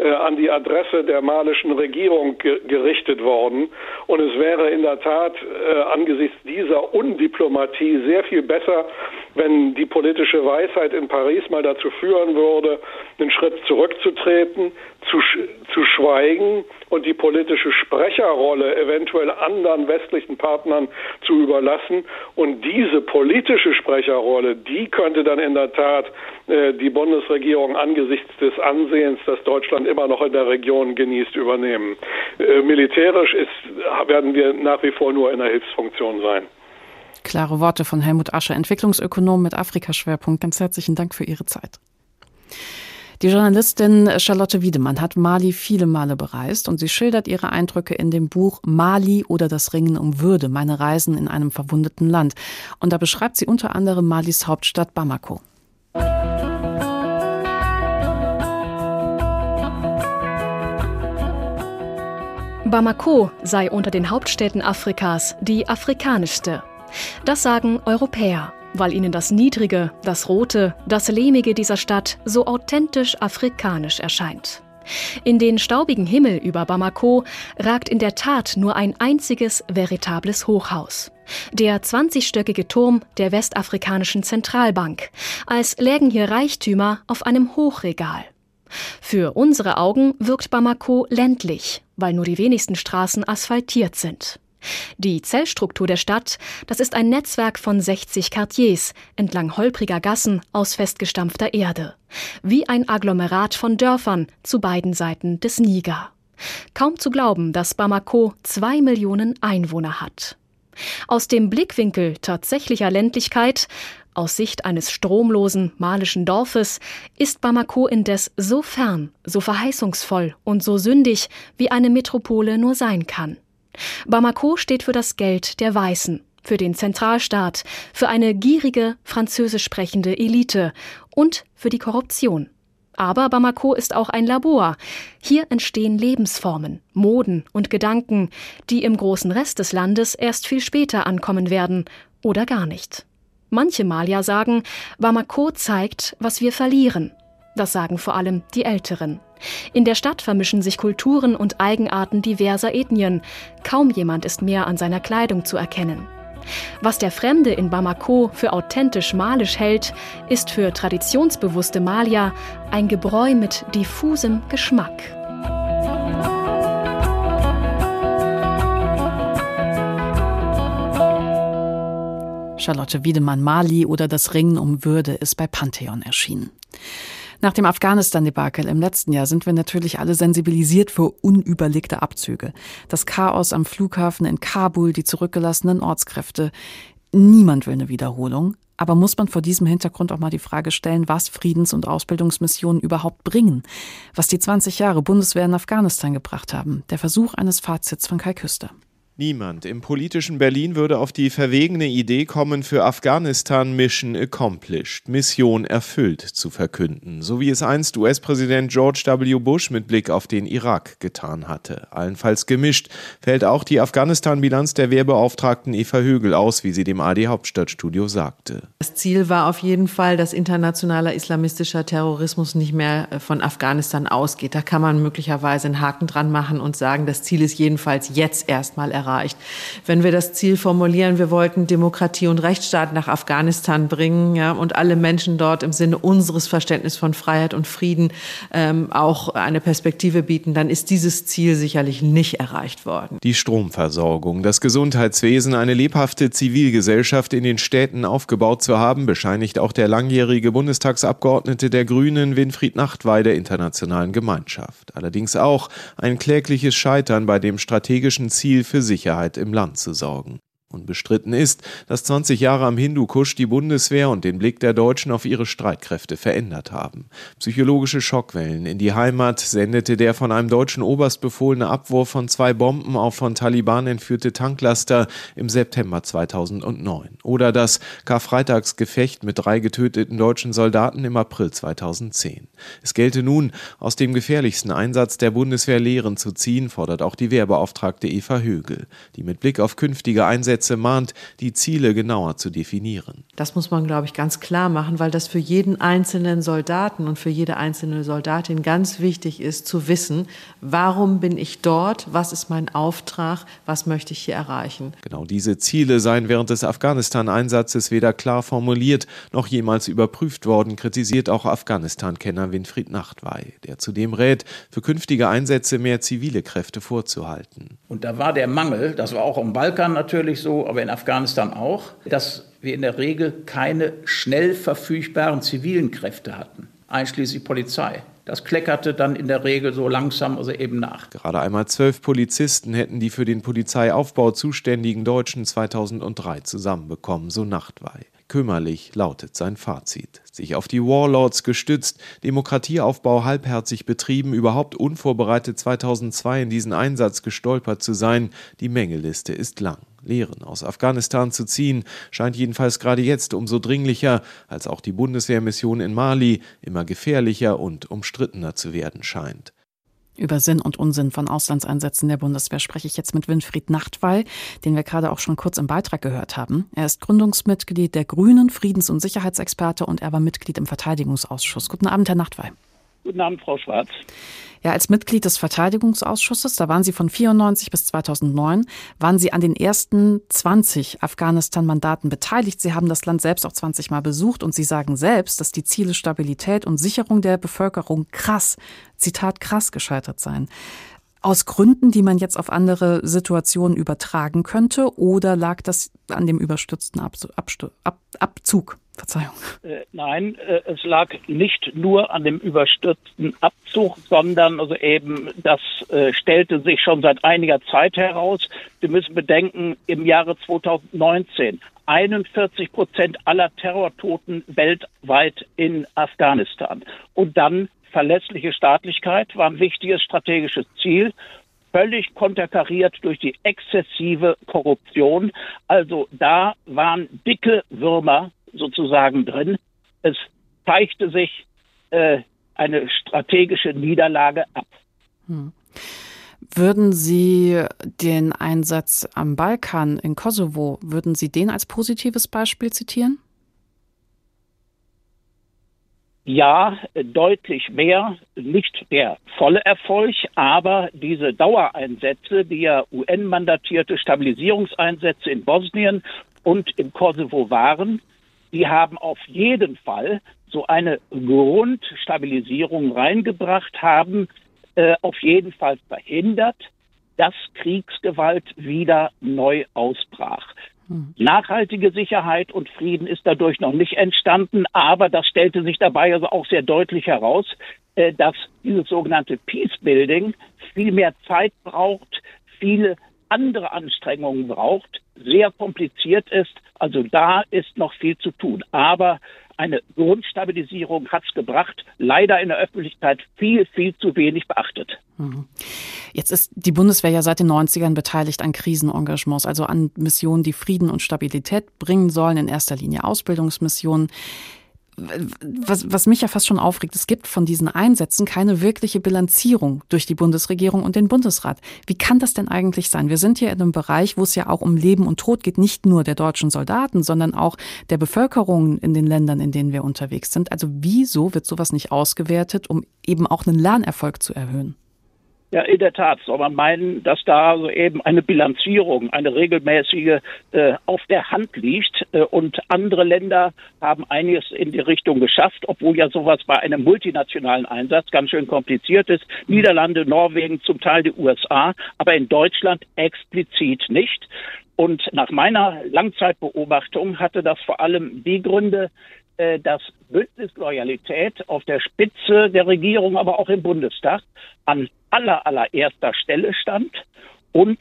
äh, an die Adresse der malischen Regierung ge gerichtet worden. Und es wäre in der Tat äh, angesichts dieser Undiplomatie sehr viel besser, wenn die politische Weisheit in Paris mal dazu führen würde, einen Schritt zurückzutreten, zu, sch zu schweigen und die politische Sprecherrolle eventuell anderen westlichen Partnern zu überlassen. Und diese politische Sprecherrolle, die könnte dann in der Tat äh, die Bundesregierung angesichts des Ansehens, das Deutschland immer noch in der Region genießt, übernehmen. Äh, militärisch ist, werden wir nach wie vor nur in der Hilfsfunktion sein. Klare Worte von Helmut Ascher, Entwicklungsökonom mit Afrikaschwerpunkt. Ganz herzlichen Dank für Ihre Zeit. Die Journalistin Charlotte Wiedemann hat Mali viele Male bereist und sie schildert ihre Eindrücke in dem Buch Mali oder das Ringen um Würde, meine Reisen in einem verwundeten Land. Und da beschreibt sie unter anderem Malis Hauptstadt Bamako. Bamako sei unter den Hauptstädten Afrikas die afrikanischste. Das sagen Europäer, weil ihnen das Niedrige, das Rote, das Lehmige dieser Stadt so authentisch afrikanisch erscheint. In den staubigen Himmel über Bamako ragt in der Tat nur ein einziges veritables Hochhaus. Der 20-stöckige Turm der westafrikanischen Zentralbank, als lägen hier Reichtümer auf einem Hochregal. Für unsere Augen wirkt Bamako ländlich, weil nur die wenigsten Straßen asphaltiert sind. Die Zellstruktur der Stadt, das ist ein Netzwerk von 60 Quartiers entlang holpriger Gassen aus festgestampfter Erde. Wie ein Agglomerat von Dörfern zu beiden Seiten des Niger. Kaum zu glauben, dass Bamako zwei Millionen Einwohner hat. Aus dem Blickwinkel tatsächlicher Ländlichkeit, aus Sicht eines stromlosen malischen Dorfes, ist Bamako indes so fern, so verheißungsvoll und so sündig, wie eine Metropole nur sein kann. Bamako steht für das Geld der Weißen, für den Zentralstaat, für eine gierige, französisch sprechende Elite und für die Korruption. Aber Bamako ist auch ein Labor. Hier entstehen Lebensformen, Moden und Gedanken, die im großen Rest des Landes erst viel später ankommen werden oder gar nicht. Manche Malier sagen, Bamako zeigt, was wir verlieren. Das sagen vor allem die Älteren. In der Stadt vermischen sich Kulturen und Eigenarten diverser Ethnien. Kaum jemand ist mehr an seiner Kleidung zu erkennen. Was der Fremde in Bamako für authentisch malisch hält, ist für traditionsbewusste Malier ein Gebräu mit diffusem Geschmack. Charlotte Wiedemann Mali oder Das Ringen um Würde ist bei Pantheon erschienen. Nach dem Afghanistan-Debakel im letzten Jahr sind wir natürlich alle sensibilisiert für unüberlegte Abzüge. Das Chaos am Flughafen in Kabul, die zurückgelassenen Ortskräfte. Niemand will eine Wiederholung. Aber muss man vor diesem Hintergrund auch mal die Frage stellen, was Friedens- und Ausbildungsmissionen überhaupt bringen? Was die 20 Jahre Bundeswehr in Afghanistan gebracht haben? Der Versuch eines Fazits von Kai Küster. Niemand im politischen Berlin würde auf die verwegene Idee kommen, für Afghanistan Mission accomplished, Mission erfüllt zu verkünden, so wie es einst US-Präsident George W. Bush mit Blick auf den Irak getan hatte. Allenfalls gemischt fällt auch die Afghanistan-Bilanz der Wehrbeauftragten Eva Högel aus, wie sie dem AD Hauptstadtstudio sagte. Das Ziel war auf jeden Fall, dass internationaler islamistischer Terrorismus nicht mehr äh, von Afghanistan ausgeht. Da kann man möglicherweise einen Haken dran machen und sagen, das Ziel ist jedenfalls jetzt erstmal erreicht erreicht. Wenn wir das Ziel formulieren, wir wollten Demokratie und Rechtsstaat nach Afghanistan bringen ja, und alle Menschen dort im Sinne unseres Verständnisses von Freiheit und Frieden ähm, auch eine Perspektive bieten, dann ist dieses Ziel sicherlich nicht erreicht worden. Die Stromversorgung, das Gesundheitswesen, eine lebhafte Zivilgesellschaft in den Städten aufgebaut zu haben, bescheinigt auch der langjährige Bundestagsabgeordnete der Grünen Winfried Nachtwey der internationalen Gemeinschaft. Allerdings auch ein klägliches Scheitern bei dem strategischen Ziel für Sicherheit im Land zu sorgen. Unbestritten ist, dass 20 Jahre am Hindukusch die Bundeswehr und den Blick der Deutschen auf ihre Streitkräfte verändert haben. Psychologische Schockwellen in die Heimat sendete der von einem deutschen Oberst befohlene Abwurf von zwei Bomben auf von Taliban entführte Tanklaster im September 2009 oder das Karfreitagsgefecht mit drei getöteten deutschen Soldaten im April 2010. Es gelte nun, aus dem gefährlichsten Einsatz der Bundeswehr Lehren zu ziehen, fordert auch die Wehrbeauftragte Eva Högel, die mit Blick auf künftige Einsätze Gesetze mahnt, die Ziele genauer zu definieren. Das muss man, glaube ich, ganz klar machen, weil das für jeden einzelnen Soldaten und für jede einzelne Soldatin ganz wichtig ist, zu wissen, warum bin ich dort, was ist mein Auftrag, was möchte ich hier erreichen. Genau diese Ziele seien während des Afghanistan-Einsatzes weder klar formuliert noch jemals überprüft worden, kritisiert auch Afghanistan-Kenner Winfried Nachtwey, der zudem rät, für künftige Einsätze mehr zivile Kräfte vorzuhalten. Und da war der Mangel, das war auch am Balkan natürlich so, so, aber in Afghanistan auch, dass wir in der Regel keine schnell verfügbaren zivilen Kräfte hatten, einschließlich Polizei. Das kleckerte dann in der Regel so langsam also eben nach. Gerade einmal zwölf Polizisten hätten die für den Polizeiaufbau zuständigen Deutschen 2003 zusammenbekommen, so Nachtwey. Kümmerlich lautet sein Fazit. Sich auf die Warlords gestützt, Demokratieaufbau halbherzig betrieben, überhaupt unvorbereitet 2002 in diesen Einsatz gestolpert zu sein, die Mängeliste ist lang. Lehren aus Afghanistan zu ziehen, scheint jedenfalls gerade jetzt umso dringlicher, als auch die Bundeswehrmission in Mali immer gefährlicher und umstrittener zu werden scheint. Über Sinn und Unsinn von Auslandseinsätzen der Bundeswehr spreche ich jetzt mit Winfried Nachtwey, den wir gerade auch schon kurz im Beitrag gehört haben. Er ist Gründungsmitglied der Grünen, Friedens- und Sicherheitsexperte und er war Mitglied im Verteidigungsausschuss. Guten Abend, Herr Nachtwey. Guten Abend, Frau Schwarz. Ja, als Mitglied des Verteidigungsausschusses, da waren Sie von 94 bis 2009, waren Sie an den ersten 20 Afghanistan-Mandaten beteiligt. Sie haben das Land selbst auch 20 Mal besucht und Sie sagen selbst, dass die Ziele Stabilität und Sicherung der Bevölkerung krass, Zitat krass gescheitert seien. Aus Gründen, die man jetzt auf andere Situationen übertragen könnte, oder lag das an dem überstützten Abzug? Verzeihung. Äh, nein, äh, es lag nicht nur an dem überstürzten Abzug, sondern also eben, das äh, stellte sich schon seit einiger Zeit heraus. Wir müssen bedenken, im Jahre 2019 41 Prozent aller Terrortoten weltweit in Afghanistan. Und dann verlässliche Staatlichkeit war ein wichtiges strategisches Ziel völlig konterkariert durch die exzessive Korruption. Also da waren dicke Würmer sozusagen drin. Es zeigte sich äh, eine strategische Niederlage ab. Hm. Würden Sie den Einsatz am Balkan in Kosovo, würden Sie den als positives Beispiel zitieren? Ja, deutlich mehr, nicht der volle Erfolg, aber diese Dauereinsätze, die ja UN-mandatierte Stabilisierungseinsätze in Bosnien und im Kosovo waren, die haben auf jeden Fall so eine Grundstabilisierung reingebracht, haben äh, auf jeden Fall verhindert, dass Kriegsgewalt wieder neu ausbrach. Hm. Nachhaltige Sicherheit und Frieden ist dadurch noch nicht entstanden, aber das stellte sich dabei also auch sehr deutlich heraus, äh, dass dieses sogenannte Peace Building viel mehr Zeit braucht, viele andere Anstrengungen braucht, sehr kompliziert ist. Also da ist noch viel zu tun. Aber eine Grundstabilisierung hat es gebracht, leider in der Öffentlichkeit viel, viel zu wenig beachtet. Mhm. Jetzt ist die Bundeswehr ja seit den 90ern beteiligt an Krisenengagements, also an Missionen, die Frieden und Stabilität bringen sollen, in erster Linie Ausbildungsmissionen was, was mich ja fast schon aufregt, es gibt von diesen Einsätzen keine wirkliche Bilanzierung durch die Bundesregierung und den Bundesrat. Wie kann das denn eigentlich sein? Wir sind hier in einem Bereich, wo es ja auch um Leben und Tod geht, nicht nur der deutschen Soldaten, sondern auch der Bevölkerung in den Ländern, in denen wir unterwegs sind. Also wieso wird sowas nicht ausgewertet, um eben auch einen Lernerfolg zu erhöhen? Ja, in der Tat soll man meinen, dass da so eben eine Bilanzierung, eine regelmäßige äh, auf der Hand liegt. Äh, und andere Länder haben einiges in die Richtung geschafft, obwohl ja sowas bei einem multinationalen Einsatz ganz schön kompliziert ist. Niederlande, Norwegen, zum Teil die USA, aber in Deutschland explizit nicht. Und nach meiner Langzeitbeobachtung hatte das vor allem die Gründe, dass Bündnisloyalität auf der Spitze der Regierung, aber auch im Bundestag an aller, allererster Stelle stand und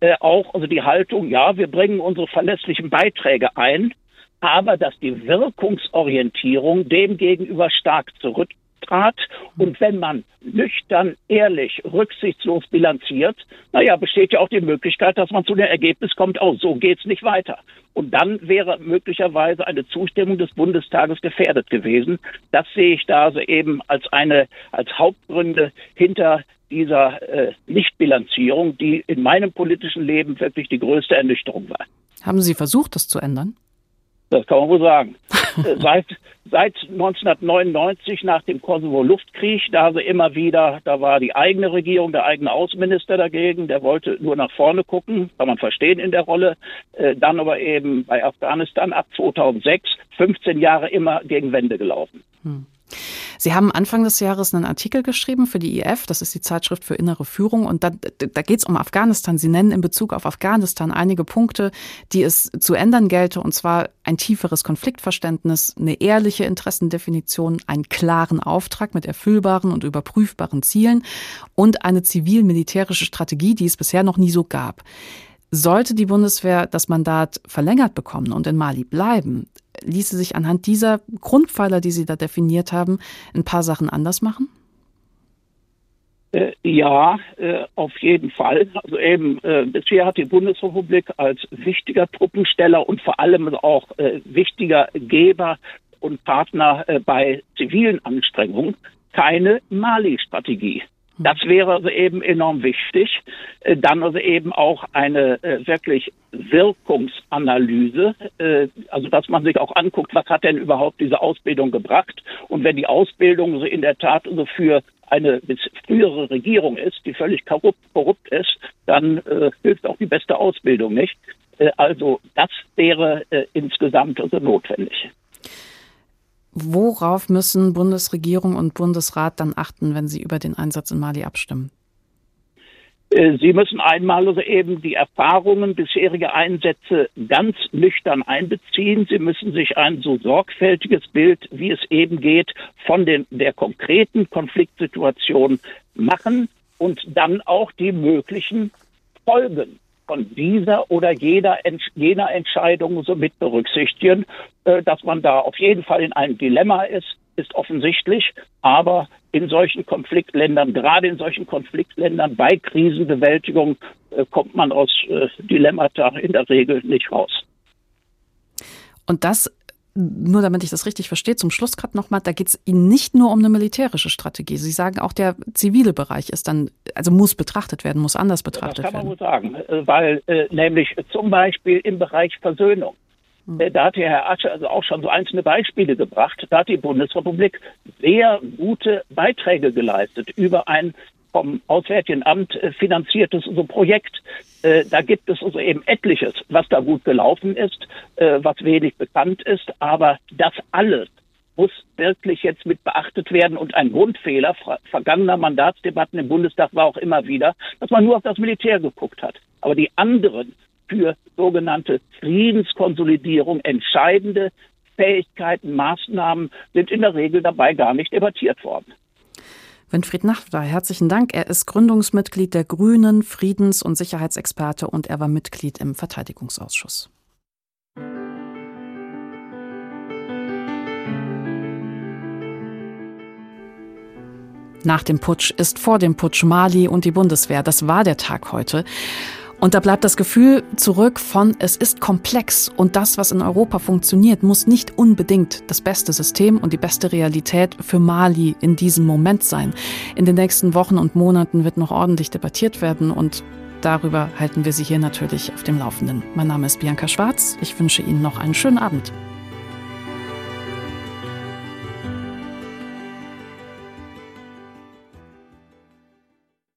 äh, auch also die Haltung, ja, wir bringen unsere verlässlichen Beiträge ein, aber dass die Wirkungsorientierung dem gegenüber stark zurück trat. Und wenn man nüchtern, ehrlich, rücksichtslos bilanziert, naja, besteht ja auch die Möglichkeit, dass man zu dem Ergebnis kommt, oh, so geht's nicht weiter. Und dann wäre möglicherweise eine Zustimmung des Bundestages gefährdet gewesen. Das sehe ich da also eben als eine, als Hauptgründe hinter dieser äh, Nichtbilanzierung, die in meinem politischen Leben wirklich die größte Ernüchterung war. Haben Sie versucht, das zu ändern? Das kann man wohl sagen. Seit, seit 1999 nach dem Kosovo-Luftkrieg, da also immer wieder, da war die eigene Regierung, der eigene Außenminister dagegen, der wollte nur nach vorne gucken, kann man verstehen in der Rolle. Äh, dann aber eben bei Afghanistan ab 2006, 15 Jahre immer gegen Wände gelaufen. Hm. Sie haben Anfang des Jahres einen Artikel geschrieben für die IF, das ist die Zeitschrift für innere Führung, und da, da geht es um Afghanistan. Sie nennen in Bezug auf Afghanistan einige Punkte, die es zu ändern gelte, und zwar ein tieferes Konfliktverständnis, eine ehrliche Interessendefinition, einen klaren Auftrag mit erfüllbaren und überprüfbaren Zielen und eine zivil-militärische Strategie, die es bisher noch nie so gab. Sollte die Bundeswehr das Mandat verlängert bekommen und in Mali bleiben, ließe sich anhand dieser Grundpfeiler, die Sie da definiert haben, ein paar Sachen anders machen? Äh, ja, äh, auf jeden Fall. Also eben, äh, bisher hat die Bundesrepublik als wichtiger Truppensteller und vor allem auch wichtiger Geber und Partner bei zivilen Anstrengungen keine Mali-Strategie. Das wäre also eben enorm wichtig. Äh, dann also eben auch eine äh, wirklich Wirkungsanalyse, äh, also dass man sich auch anguckt, was hat denn überhaupt diese Ausbildung gebracht. Und wenn die Ausbildung so in der Tat so für eine frühere Regierung ist, die völlig korrupt, korrupt ist, dann hilft auch die beste Ausbildung nicht. Also das wäre insgesamt also notwendig. Worauf müssen Bundesregierung und Bundesrat dann achten, wenn sie über den Einsatz in Mali abstimmen? Äh, sie müssen einmal also eben die Erfahrungen bisheriger Einsätze ganz nüchtern einbeziehen. Sie müssen sich ein so sorgfältiges Bild, wie es eben geht, von den, der konkreten Konfliktsituation machen und dann auch die möglichen Folgen von dieser oder jeder, jener Entscheidung so mit berücksichtigen. Äh, dass man da auf jeden Fall in einem Dilemma ist, ist offensichtlich. Aber in solchen Konfliktländern, gerade in solchen Konfliktländern bei Krisenbewältigung, äh, kommt man aus äh, Dilemmata in der Regel nicht raus. Und das nur damit ich das richtig verstehe, zum Schluss gerade nochmal, da geht es Ihnen nicht nur um eine militärische Strategie. Sie sagen auch, der zivile Bereich ist dann, also muss betrachtet werden, muss anders betrachtet werden. Das kann man wohl sagen, äh, weil äh, nämlich zum Beispiel im Bereich Versöhnung, hm. äh, da hat der Herr Asche also auch schon so einzelne Beispiele gebracht. Da hat die Bundesrepublik sehr gute Beiträge geleistet über ein vom Auswärtigen Amt äh, finanziertes so Projekt. Äh, da gibt es also eben etliches, was da gut gelaufen ist, äh, was wenig bekannt ist, aber das alles muss wirklich jetzt mit beachtet werden. Und ein Grundfehler vergangener Mandatsdebatten im Bundestag war auch immer wieder, dass man nur auf das Militär geguckt hat. Aber die anderen für sogenannte Friedenskonsolidierung entscheidende Fähigkeiten, Maßnahmen sind in der Regel dabei gar nicht debattiert worden. Winfried Nachtwey, herzlichen Dank. Er ist Gründungsmitglied der Grünen, Friedens- und Sicherheitsexperte und er war Mitglied im Verteidigungsausschuss. Nach dem Putsch ist vor dem Putsch Mali und die Bundeswehr. Das war der Tag heute. Und da bleibt das Gefühl zurück von, es ist komplex und das, was in Europa funktioniert, muss nicht unbedingt das beste System und die beste Realität für Mali in diesem Moment sein. In den nächsten Wochen und Monaten wird noch ordentlich debattiert werden und darüber halten wir Sie hier natürlich auf dem Laufenden. Mein Name ist Bianca Schwarz. Ich wünsche Ihnen noch einen schönen Abend.